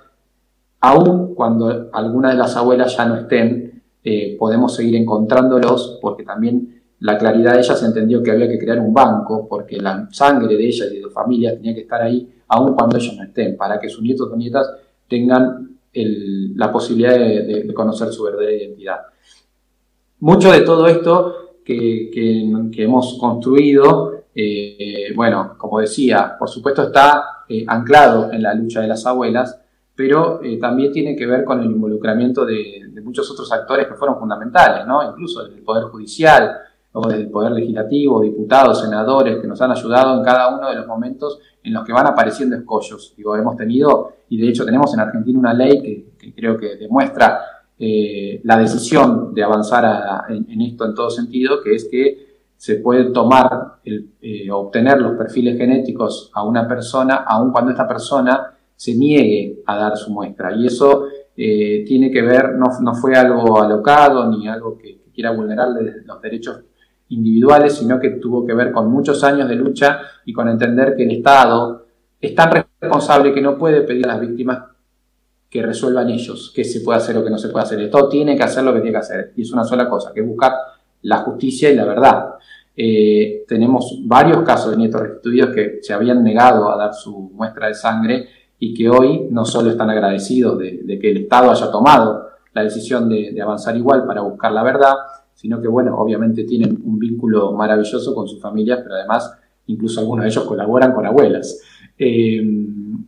aún cuando alguna de las abuelas ya no estén, eh, podemos seguir encontrándolos porque también la claridad de ellas entendió que había que crear un banco porque la sangre de ellas y de su familia tenía que estar ahí aún cuando ellos no estén, para que sus nietos o nietas tengan la posibilidad de, conocer su verdadera identidad. Mucho de todo esto que, hemos construido, eh, bueno, como decía, por supuesto está eh, anclado en la lucha de las abuelas, pero eh, también tiene que ver con el involucramiento de, muchos otros actores que fueron fundamentales, ¿no? incluso del Poder Judicial, o del Poder Legislativo, diputados, senadores, que nos han ayudado en cada uno de los momentos en los que van apareciendo escollos. Digo, hemos tenido, y de hecho tenemos en Argentina una ley que, creo que demuestra eh, la decisión de avanzar en, esto en todo sentido, que es que se puede tomar, el, eh, obtener los perfiles genéticos a una persona, aun cuando esta persona se niegue a dar su muestra. Y eso eh, tiene que ver, no, no, fue algo alocado ni algo que, quiera vulnerar los derechos individuales, sino que tuvo que ver con muchos años de lucha y con entender que el Estado es tan responsable que no puede pedir a las víctimas que resuelvan ellos qué se puede hacer o qué no se puede hacer. El Estado tiene que hacer lo que tiene que hacer. Y es una sola cosa, que es buscar la justicia y la verdad. Eh, tenemos varios casos de nietos restituidos que se habían negado a dar su muestra de sangre y que hoy no solo están agradecidos de, que el Estado haya tomado la decisión de, avanzar igual para buscar la verdad, sino que, bueno, obviamente tienen un vínculo maravilloso con sus familias, pero además incluso algunos de ellos colaboran con abuelas. Eh,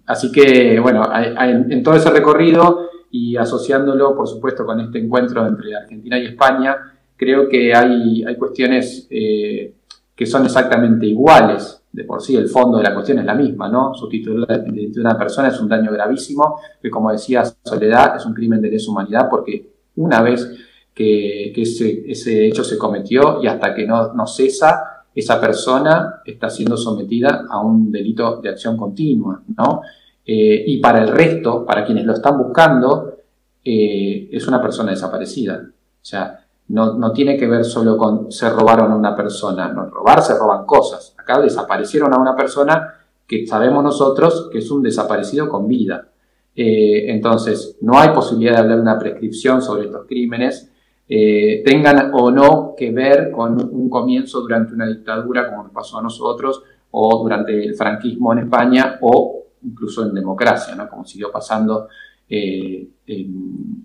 así que, bueno, en todo ese recorrido y asociándolo, por supuesto, con este encuentro entre Argentina y España, creo que hay, hay cuestiones eh, que son exactamente iguales. De por sí, el fondo de la cuestión es la misma, ¿no? Sustituir de una persona es un daño gravísimo, que como decía Soledad, es un crimen de lesa humanidad, porque una vez que, ese, hecho se cometió y hasta que no, no cesa, esa persona está siendo sometida a un delito de acción continua, ¿no? Eh, y para el resto, para quienes lo están buscando, eh, es una persona desaparecida. O sea, no, tiene que ver solo con se robaron a una persona, no, robar se roban cosas. Acá desaparecieron a una persona que sabemos nosotros que es un desaparecido con vida. Eh, entonces, no hay posibilidad de hablar de una prescripción sobre estos crímenes, eh, tengan o no que ver con un comienzo durante una dictadura como pasó a nosotros, o durante el franquismo en España, o incluso en democracia, ¿no? como siguió pasando eh,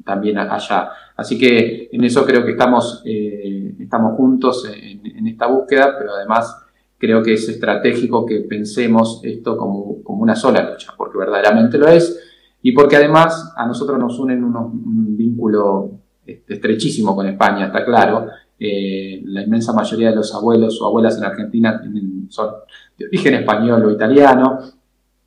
también allá. Así que en eso creo que estamos, eh, estamos juntos en, esta búsqueda, pero además creo que es estratégico que pensemos esto como, como, una sola lucha, porque verdaderamente lo es, y porque además a nosotros nos unen un vínculo este, estrechísimo con España, está claro. Eh, la inmensa mayoría de los abuelos o abuelas en Argentina son de origen español o italiano.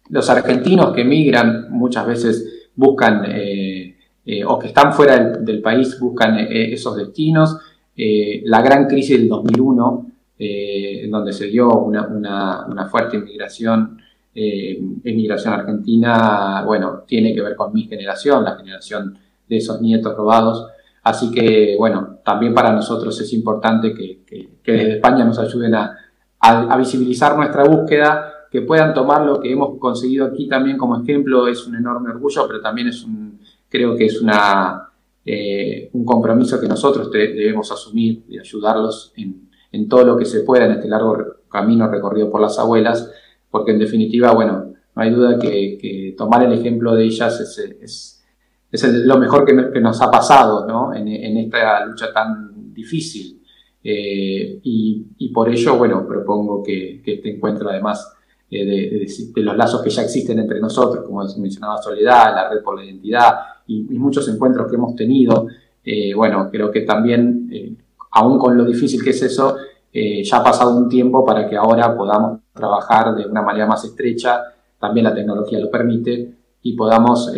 Los argentinos que emigran muchas veces buscan eh, eh, o que están fuera del, país buscan eh, esos destinos. la gran crisis del 2001, en donde se dio una, fuerte inmigración, emigración argentina, bueno, tiene que ver con mi generación, la generación de esos nietos robados. Así que, bueno, también para nosotros es importante que, desde España nos ayuden a, a visibilizar nuestra búsqueda que puedan tomar lo que hemos conseguido aquí también como ejemplo es un enorme orgullo, pero también es un, creo que es una, eh, un compromiso que nosotros debemos asumir y ayudarlos en, en, todo lo que se pueda en este largo camino recorrido por las abuelas, porque en definitiva, bueno, no hay duda que, tomar el ejemplo de ellas es, es, lo mejor que, nos ha pasado ¿no? en, en esta lucha tan difícil. Eh, y, y, por ello, bueno, propongo que, que este encuentro además eh, de, los lazos que ya existen entre nosotros, como mencionaba Soledad, la Red por la Identidad y, muchos encuentros que hemos tenido. Eh, bueno, creo que también, eh, aún con lo difícil que es eso, ya ha pasado un tiempo para que ahora podamos trabajar de una manera más estrecha, también la tecnología lo permite, y podamos,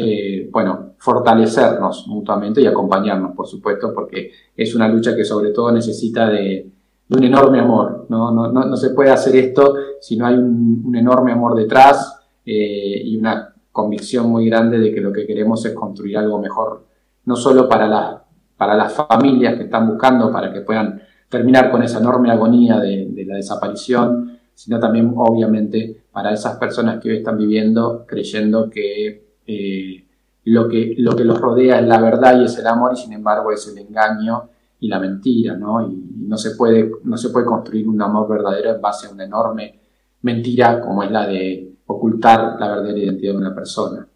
bueno, fortalecernos mutuamente y acompañarnos, por supuesto, porque es una lucha que sobre todo necesita de, un enorme amor. ¿no? No, no, se puede hacer esto si no hay un, enorme amor detrás eh, y una convicción muy grande de que lo que queremos es construir algo mejor, no solo para, la, para las familias que están buscando, para que puedan terminar con esa enorme agonía de, la desaparición, sino también obviamente para esas personas que hoy están viviendo creyendo que, eh, lo que lo que los rodea es la verdad y es el amor y sin embargo es el engaño y la mentira, ¿no? Y, no, se puede, no se puede construir un amor verdadero en base a una enorme mentira como es la de ocultar la verdadera identidad de una persona.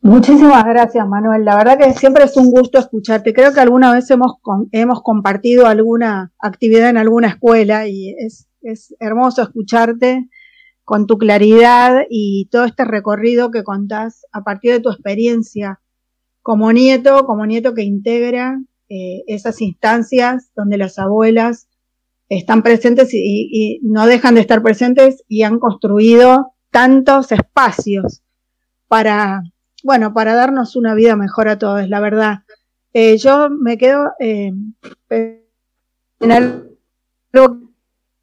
Muchísimas gracias, Manuel. La verdad que siempre es un gusto escucharte. Creo que alguna vez hemos, hemos compartido alguna actividad en alguna escuela y es, es hermoso escucharte con tu claridad y todo este recorrido que contás a partir de tu experiencia como nieto, como nieto que integra eh, esas instancias donde las abuelas están presentes y, no dejan de estar presentes y han construido tantos espacios para, bueno, para darnos una vida mejor a todos, la verdad. Eh, yo me quedo eh, en algo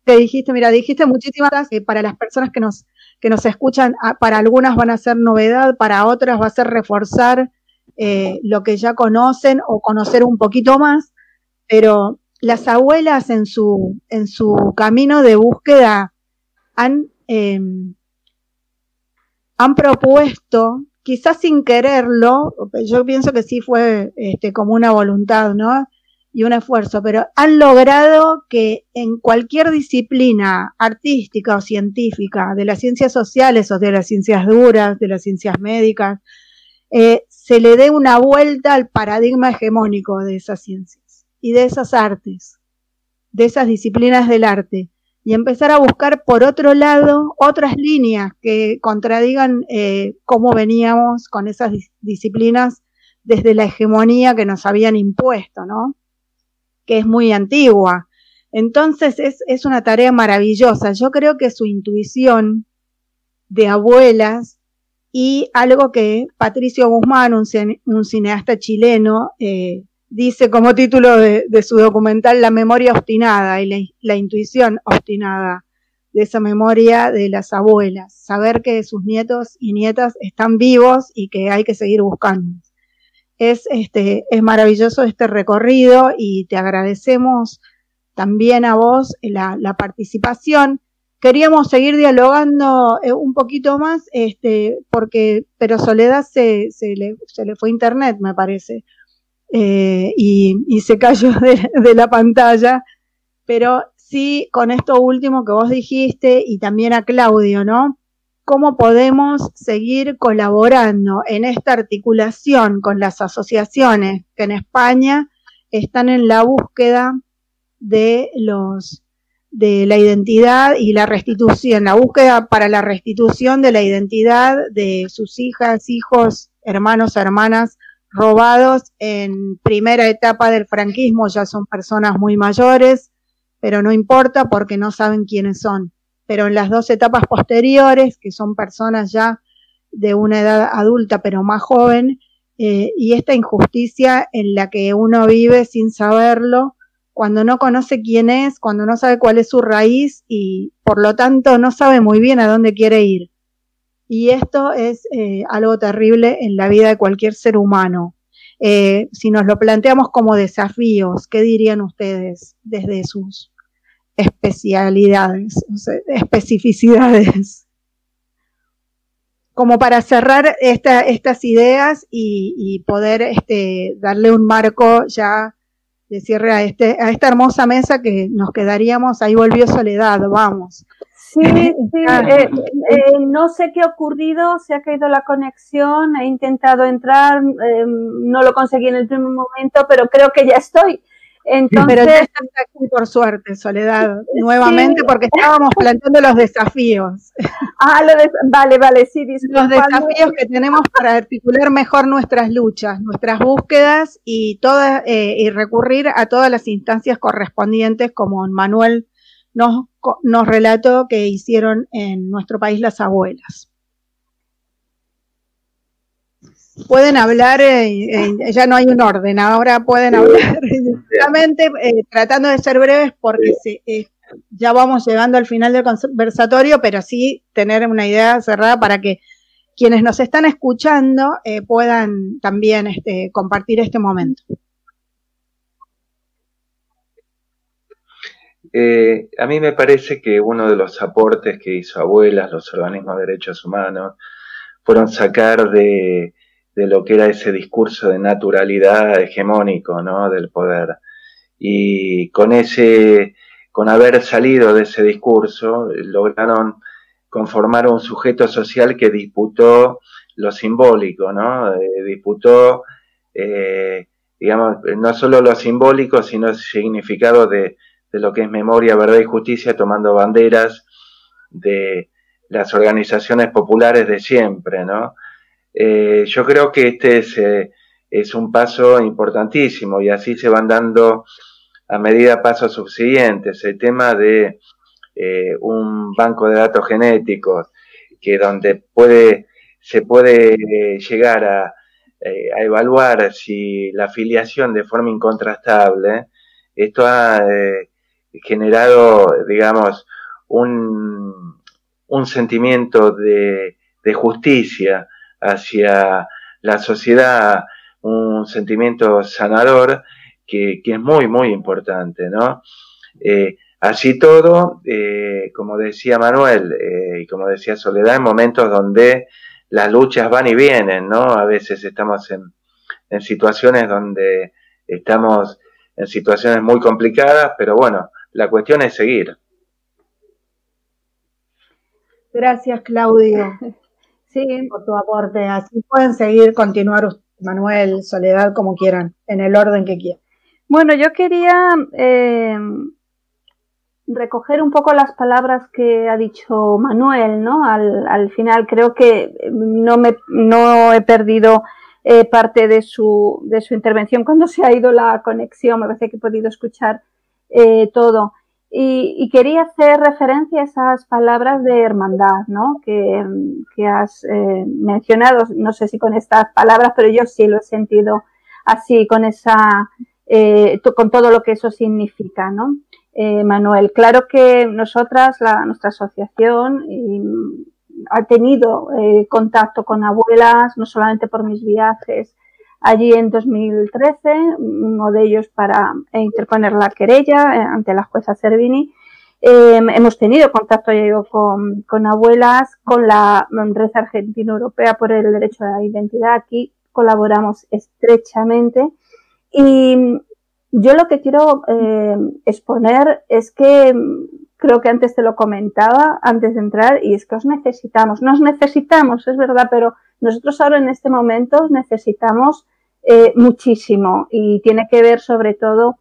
que dijiste, mira, dijiste muchísimas que para las personas que nos, que nos escuchan, para algunas van a ser novedad, para otras va a ser reforzar eh, lo que ya conocen o conocer un poquito más, pero las abuelas en su, en su camino de búsqueda han, em, han propuesto, quizás sin quererlo, yo pienso que sí fue este, como una voluntad, ¿no? Y un esfuerzo, pero han logrado que en cualquier disciplina artística o científica, de las ciencias sociales o de las ciencias duras, de las ciencias médicas, eh, se le dé una vuelta al paradigma hegemónico de esas ciencias y de esas artes, de esas disciplinas del arte, y empezar a buscar por otro lado otras líneas que contradigan eh, cómo veníamos con esas disciplinas desde la hegemonía que nos habían impuesto, ¿no? Que es muy antigua. Entonces es, es una tarea maravillosa. Yo creo que su intuición de abuelas y algo que Patricio Guzmán, un, cineasta chileno, eh, dice como título de, su documental La memoria obstinada y la, intuición obstinada de esa memoria de las abuelas, saber que sus nietos y nietas están vivos y que hay que seguir buscando. Es, este, es maravilloso este recorrido y te agradecemos también a vos la, la participación queríamos seguir dialogando eh, un poquito más, este, porque, pero Soledad se, se, le, se le fue internet, me parece, eh, y, se cayó de, la pantalla, pero sí con esto último que vos dijiste y también a Claudio, ¿no? ¿Cómo podemos seguir colaborando en esta articulación con las asociaciones que en España están en la búsqueda de los de la identidad y la restitución, la búsqueda para la restitución de la identidad de sus hijas, hijos, hermanos, hermanas robados en primera etapa del franquismo, ya son personas muy mayores, pero no importa porque no saben quiénes son. Pero en las dos etapas posteriores, que son personas ya de una edad adulta pero más joven, eh, y esta injusticia en la que uno vive sin saberlo, cuando no conoce quién es, cuando no sabe cuál es su raíz y por lo tanto no sabe muy bien a dónde quiere ir. Y esto es eh, algo terrible en la vida de cualquier ser humano. Eh, si nos lo planteamos como desafíos, ¿qué dirían ustedes desde sus especialidades, especificidades? Como para cerrar estas ideas y, poder este, darle un marco ya de cierre a, este, a esta hermosa mesa que nos quedaríamos, ahí volvió Soledad, vamos. Sí, sí, ah. eh, eh, no sé qué ha ocurrido, se ha caído la conexión, he intentado entrar, eh, no lo conseguí en el primer momento, pero creo que ya estoy. Entonces, Pero ya estás aquí por suerte, Soledad, nuevamente, porque estábamos planteando los desafíos. Ah, vale, vale, sí, Los desafíos que tenemos para articular mejor nuestras luchas, nuestras búsquedas y, todas, eh, y recurrir a todas las instancias correspondientes, como Manuel nos, nos relató que hicieron en nuestro país las abuelas pueden hablar, eh, ya no hay un orden, ahora pueden hablar directamente, eh, tratando de ser breves porque eh, ya vamos llegando al final del conversatorio, pero sí tener una idea cerrada para que quienes nos están escuchando puedan también este, compartir este momento. a mí me parece que uno de los aportes que hizo Abuelas, los organismos de derechos humanos, fueron sacar de, de lo que era ese discurso de naturalidad hegemónico, ¿no? Del poder. Y con ese, con haber salido de ese discurso, lograron conformar un sujeto social que disputó lo simbólico, ¿no? Eh, disputó, eh, digamos, no solo lo simbólico, sino el significado de, de lo que es memoria, verdad y justicia, tomando banderas de las organizaciones populares de siempre, ¿no? Eh, yo creo que este es, eh, es, un paso importantísimo y así se van dando a medida pasos subsiguientes. El tema de eh, un banco de datos genéticos que donde puede se puede llegar a, evaluar si la afiliación de forma incontrastable, esto ha generado, digamos, un sentimiento de, justicia hacia la sociedad, un sentimiento sanador que, es muy, muy importante, ¿no? Eh, así todo, eh, como decía Manuel eh, y como decía Soledad, en momentos donde las luchas van y vienen, ¿no? A veces estamos en, en situaciones donde estamos en situaciones muy complicadas, pero bueno, la cuestión es seguir. Gracias, Claudio, sí. por tu aporte. Así pueden seguir, continuar Manuel, Soledad, como quieran, en el orden que quieran. Bueno, yo quería eh, recoger un poco las palabras que ha dicho Manuel, ¿no? Al, final creo que no, me, no he perdido eh, parte de su, de su intervención cuando se ha ido la conexión, me parece que he podido escuchar eh, todo. Y, quería hacer referencia a esas palabras de hermandad, ¿no? Que, has eh, mencionado, no sé si con estas palabras, pero yo sí lo he sentido así, con esa, eh, con todo lo que eso significa, ¿no? Eh, Manuel, claro que nosotras, la, nuestra asociación, ha tenido contacto con abuelas, no solamente por mis viajes, allí en 2013, uno de ellos para interponer la querella eh, ante la jueza Servini. Em, hemos tenido contacto yo con, con, abuelas, con la Red Argentina Europea por el Derecho a la Identidad. Aquí colaboramos estrechamente. Y yo lo que quiero eh, exponer es que creo que antes te lo comentaba, antes de entrar, y es que os necesitamos. Nos necesitamos, es verdad, pero nosotros ahora en este momento necesitamos eh, muchísimo y tiene que ver sobre todo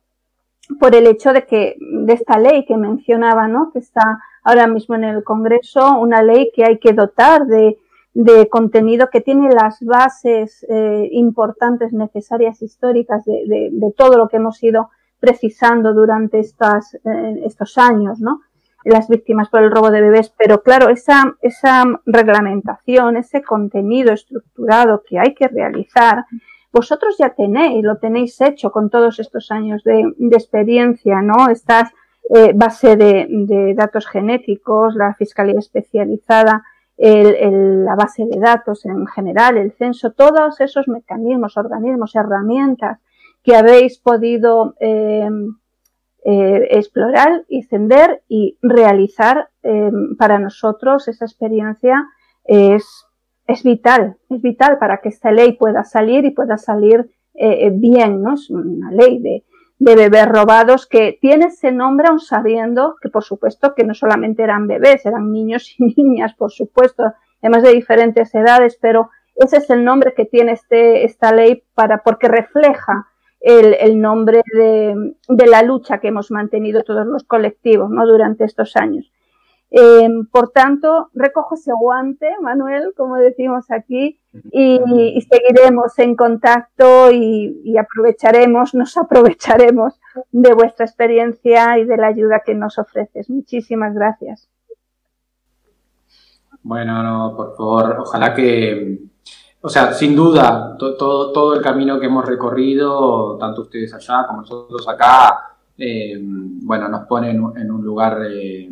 por el hecho de que de esta ley que mencionaba, ¿no? que está ahora mismo en el Congreso, una ley que hay que dotar de, de contenido que tiene las bases eh, importantes, necesarias, históricas de, de, todo lo que hemos ido precisando durante estas, eh, estos años, ¿no? las víctimas por el robo de bebés, pero claro, esa, esa reglamentación, ese contenido estructurado que hay que realizar, vosotros ya tenéis, lo tenéis hecho con todos estos años de, experiencia, ¿no? Estas eh, base de, datos genéticos, la fiscalía especializada, la base de datos en general, el censo, todos esos mecanismos, organismos, herramientas que habéis podido eh, eh, explorar y y realizar para nosotros esa experiencia es es vital, es vital para que esta ley pueda salir y pueda salir eh, eh, bien, ¿no? Es una ley de, bebés robados que tiene ese nombre aun sabiendo que por supuesto que no solamente eran bebés, eran niños y niñas, por supuesto, además de diferentes edades, pero ese es el nombre que tiene este, esta ley para, porque refleja el, el nombre de, de, la lucha que hemos mantenido todos los colectivos, ¿no? Durante estos años. Eh, por tanto, recojo ese guante, Manuel, como decimos aquí, y, seguiremos en contacto y, aprovecharemos, nos aprovecharemos de vuestra experiencia y de la ayuda que nos ofreces. Muchísimas gracias. Bueno, no, por favor, ojalá que, o sea, sin duda, todo, todo el camino que hemos recorrido, tanto ustedes allá como nosotros acá, eh, bueno, nos pone en, un lugar... Eh,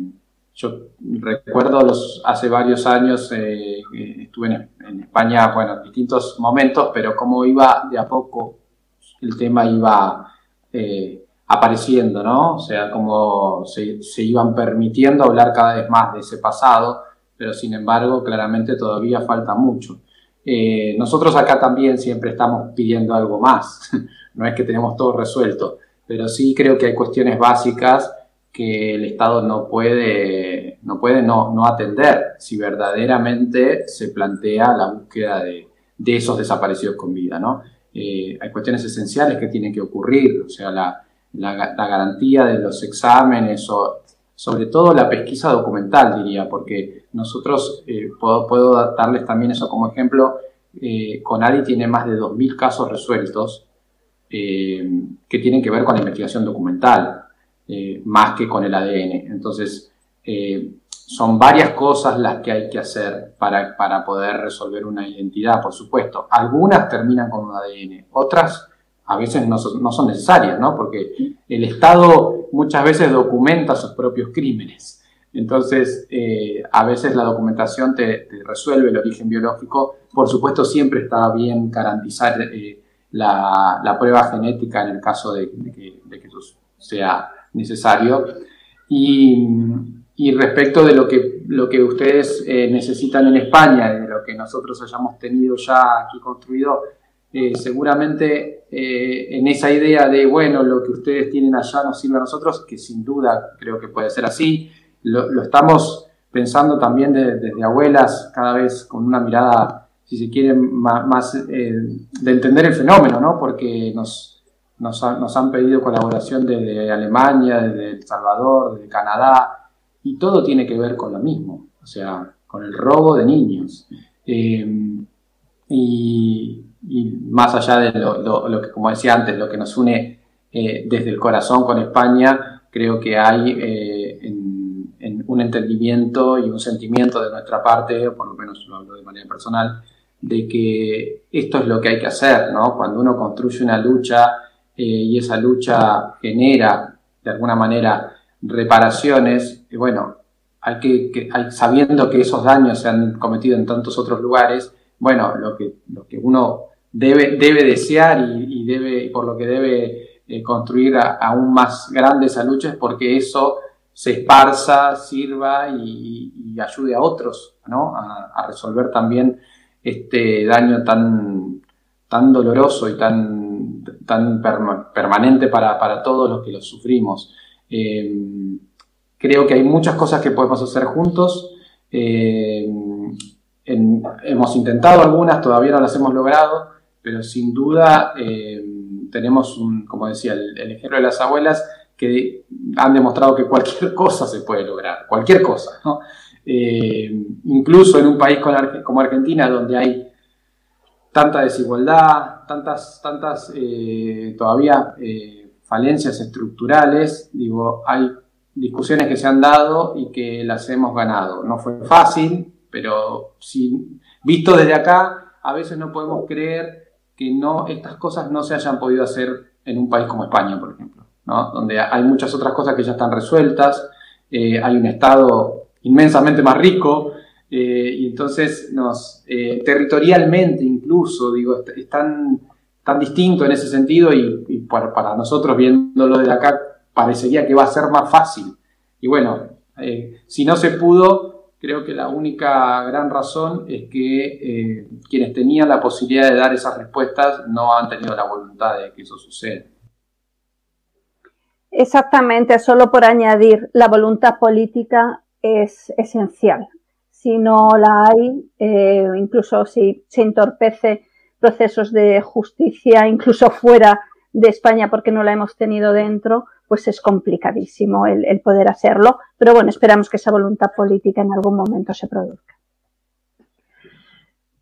yo recuerdo hace varios años, eh, estuve en, España, bueno, en distintos momentos, pero como iba de a poco, el tema iba eh, apareciendo, ¿no? O sea, como se, se, iban permitiendo hablar cada vez más de ese pasado, pero sin embargo, claramente todavía falta mucho. Eh, nosotros acá también siempre estamos pidiendo algo más, no es que tenemos todo resuelto, pero sí creo que hay cuestiones básicas que el Estado no puede, no, puede no, no atender si verdaderamente se plantea la búsqueda de, de esos desaparecidos con vida. ¿no? Eh, hay cuestiones esenciales que tienen que ocurrir, o sea, la, la, garantía de los exámenes o sobre todo la pesquisa documental, diría, porque nosotros, eh, puedo, puedo, darles también eso como ejemplo, eh, Conadi tiene más de 2.000 casos resueltos eh, que tienen que ver con la investigación documental. Eh, más que con el ADN. Entonces, eh, son varias cosas las que hay que hacer para, para poder resolver una identidad, por supuesto. Algunas terminan con un ADN, otras a veces no son, necesarias, ¿no? Porque el Estado muchas veces documenta sus propios crímenes. Entonces, eh, a veces la documentación te, resuelve el origen biológico. Por supuesto, siempre está bien garantizar la, la, prueba genética en el caso de, que, de que, sea necesario. Y, y, respecto de lo que, lo que ustedes eh, necesitan en España, de lo que nosotros hayamos tenido ya aquí construido, eh, seguramente eh, en esa idea de, bueno, lo que ustedes tienen allá nos sirve a nosotros, que sin duda creo que puede ser así, lo, estamos pensando también desde abuelas, cada vez con una mirada, si se quiere, más, eh, de entender el fenómeno, ¿no? Porque nos, nos, han pedido colaboración desde Alemania, desde El Salvador, desde Canadá, y todo tiene que ver con lo mismo, o sea, con el robo de niños. y, y más allá de lo, que, como decía antes, lo que nos une eh, desde el corazón con España, creo que hay eh, en, un entendimiento y un sentimiento de nuestra parte, por lo menos lo hablo de manera personal, de que esto es lo que hay que hacer, ¿no? Cuando uno construye una lucha eh, y esa lucha genera, de alguna manera, reparaciones, bueno, hay que, sabiendo que esos daños se han cometido en tantos otros lugares, bueno, lo que, lo que uno debe, debe desear y, debe, por lo que debe eh, construir aún más grande esa lucha es porque eso se esparza, sirva y, ayude a otros ¿no? a, resolver también este daño tan, tan doloroso y tan, tan permanente para, para, todos los que lo sufrimos. Eh, creo que hay muchas cosas que podemos hacer juntos. Eh, hemos intentado algunas, todavía no las hemos logrado, pero sin duda eh, tenemos, como decía, el, ejemplo de las abuelas que han demostrado que cualquier cosa se puede lograr, cualquier cosa. incluso en un país como Argentina, donde hay tanta desigualdad, tantas, tantas eh, todavía falencias estructurales, digo, hay discusiones que se han dado y que las hemos ganado. No fue fácil, pero si, visto desde acá, a veces no podemos creer que no, estas cosas no se hayan podido hacer en un país como España, por ejemplo, donde hay muchas otras cosas que ya están resueltas, eh, hay un Estado inmensamente más rico, eh, y entonces nos, eh, territorialmente incluso, digo, es tan, tan distinto en ese sentido y, para, nosotros viéndolo de acá parecería que va a ser más fácil. Y bueno, si no se pudo, Creo que la única gran razón es que eh, quienes tenían la posibilidad de dar esas respuestas no han tenido la voluntad de que eso suceda. Exactamente, solo por añadir, la voluntad política es esencial. Si no la hay, eh, incluso si se entorpece procesos de justicia, incluso fuera de España porque no la hemos tenido dentro, pues es complicadísimo el, poder hacerlo. Pero bueno, esperamos que esa voluntad política en algún momento se produzca.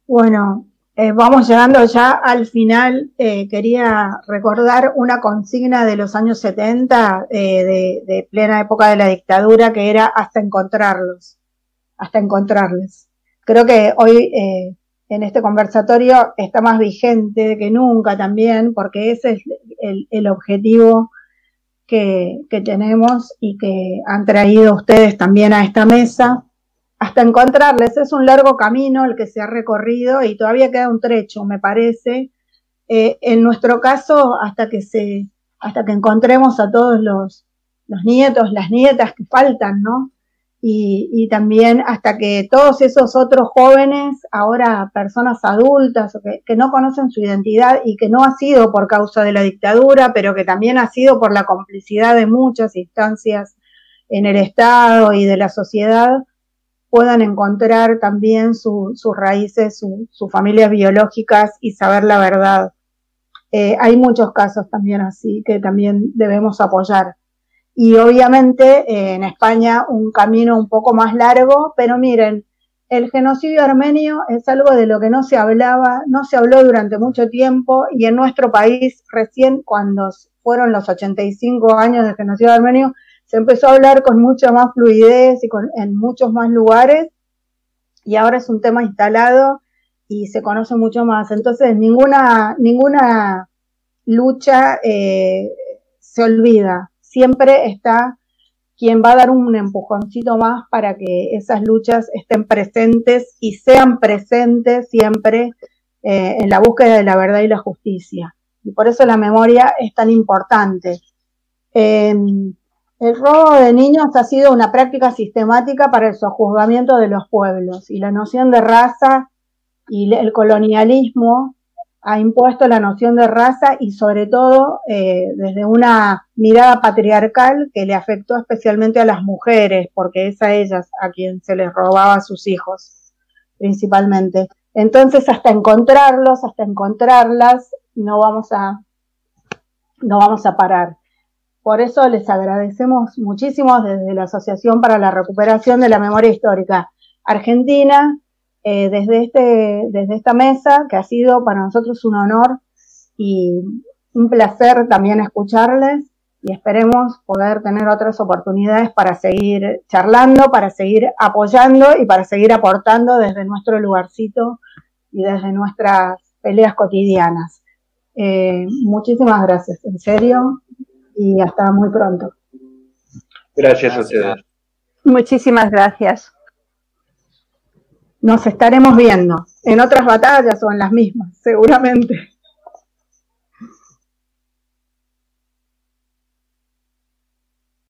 Bueno, eh, vamos llegando ya al final. Eh, quería recordar una consigna de los años 70, eh, de, plena época de la dictadura, que era hasta encontrarlos, hasta encontrarles. Creo que hoy en este conversatorio está más vigente que nunca también, porque ese es el objetivo que, tenemos y que han traído ustedes también a esta mesa, hasta encontrarles. Es un largo camino el que se ha recorrido y todavía queda un trecho, me parece. Eh, en nuestro caso, hasta que se, hasta que encontremos a todos los, los nietos, las nietas que faltan, ¿no? Y, también hasta que todos esos otros jóvenes, ahora personas adultas que, que, no conocen su identidad y que no ha sido por causa de la dictadura, pero que también ha sido por la complicidad de muchas instancias en el Estado y de la sociedad, puedan encontrar también sus raíces, sus familias biológicas y saber la verdad. Eh, hay muchos casos también así que también debemos apoyar y obviamente eh, en España un camino un poco más largo, pero miren, el genocidio armenio es algo de lo que no se hablaba, no se habló durante mucho tiempo y en nuestro país recién cuando fueron los 85 años del genocidio armenio se empezó a hablar con mucha más fluidez y en muchos más lugares y ahora es un tema instalado y se conoce mucho más. Entonces, ninguna, ninguna lucha eh, se olvida. Siempre está quien va a dar un empujoncito más para que esas luchas estén presentes y sean presentes siempre eh, en la búsqueda de la verdad y la justicia. Y por eso la memoria es tan importante. El robo de niños ha sido una práctica sistemática para el sojuzgamiento de los pueblos y la noción de raza y el colonialismo ha impuesto la noción de raza y sobre todo eh, desde una mirada patriarcal que le afectó especialmente a las mujeres, porque es a ellas a quien se les robaba a sus hijos principalmente. Entonces hasta encontrarlos, hasta encontrarlas, no vamos a, no vamos a parar. Por eso les agradecemos muchísimo desde la Asociación para la Recuperación de la Memoria Histórica Argentina, eh, desde, este, desde esta mesa, que ha sido para nosotros un honor y un placer también escucharles y esperemos poder tener otras oportunidades para seguir charlando, para seguir apoyando y para seguir aportando desde nuestro lugarcito y desde nuestras peleas cotidianas. Eh, muchísimas gracias, en serio y hasta muy pronto. Gracias, a ustedes. Muchísimas gracias. Nos estaremos viendo en otras batallas o en las mismas, seguramente.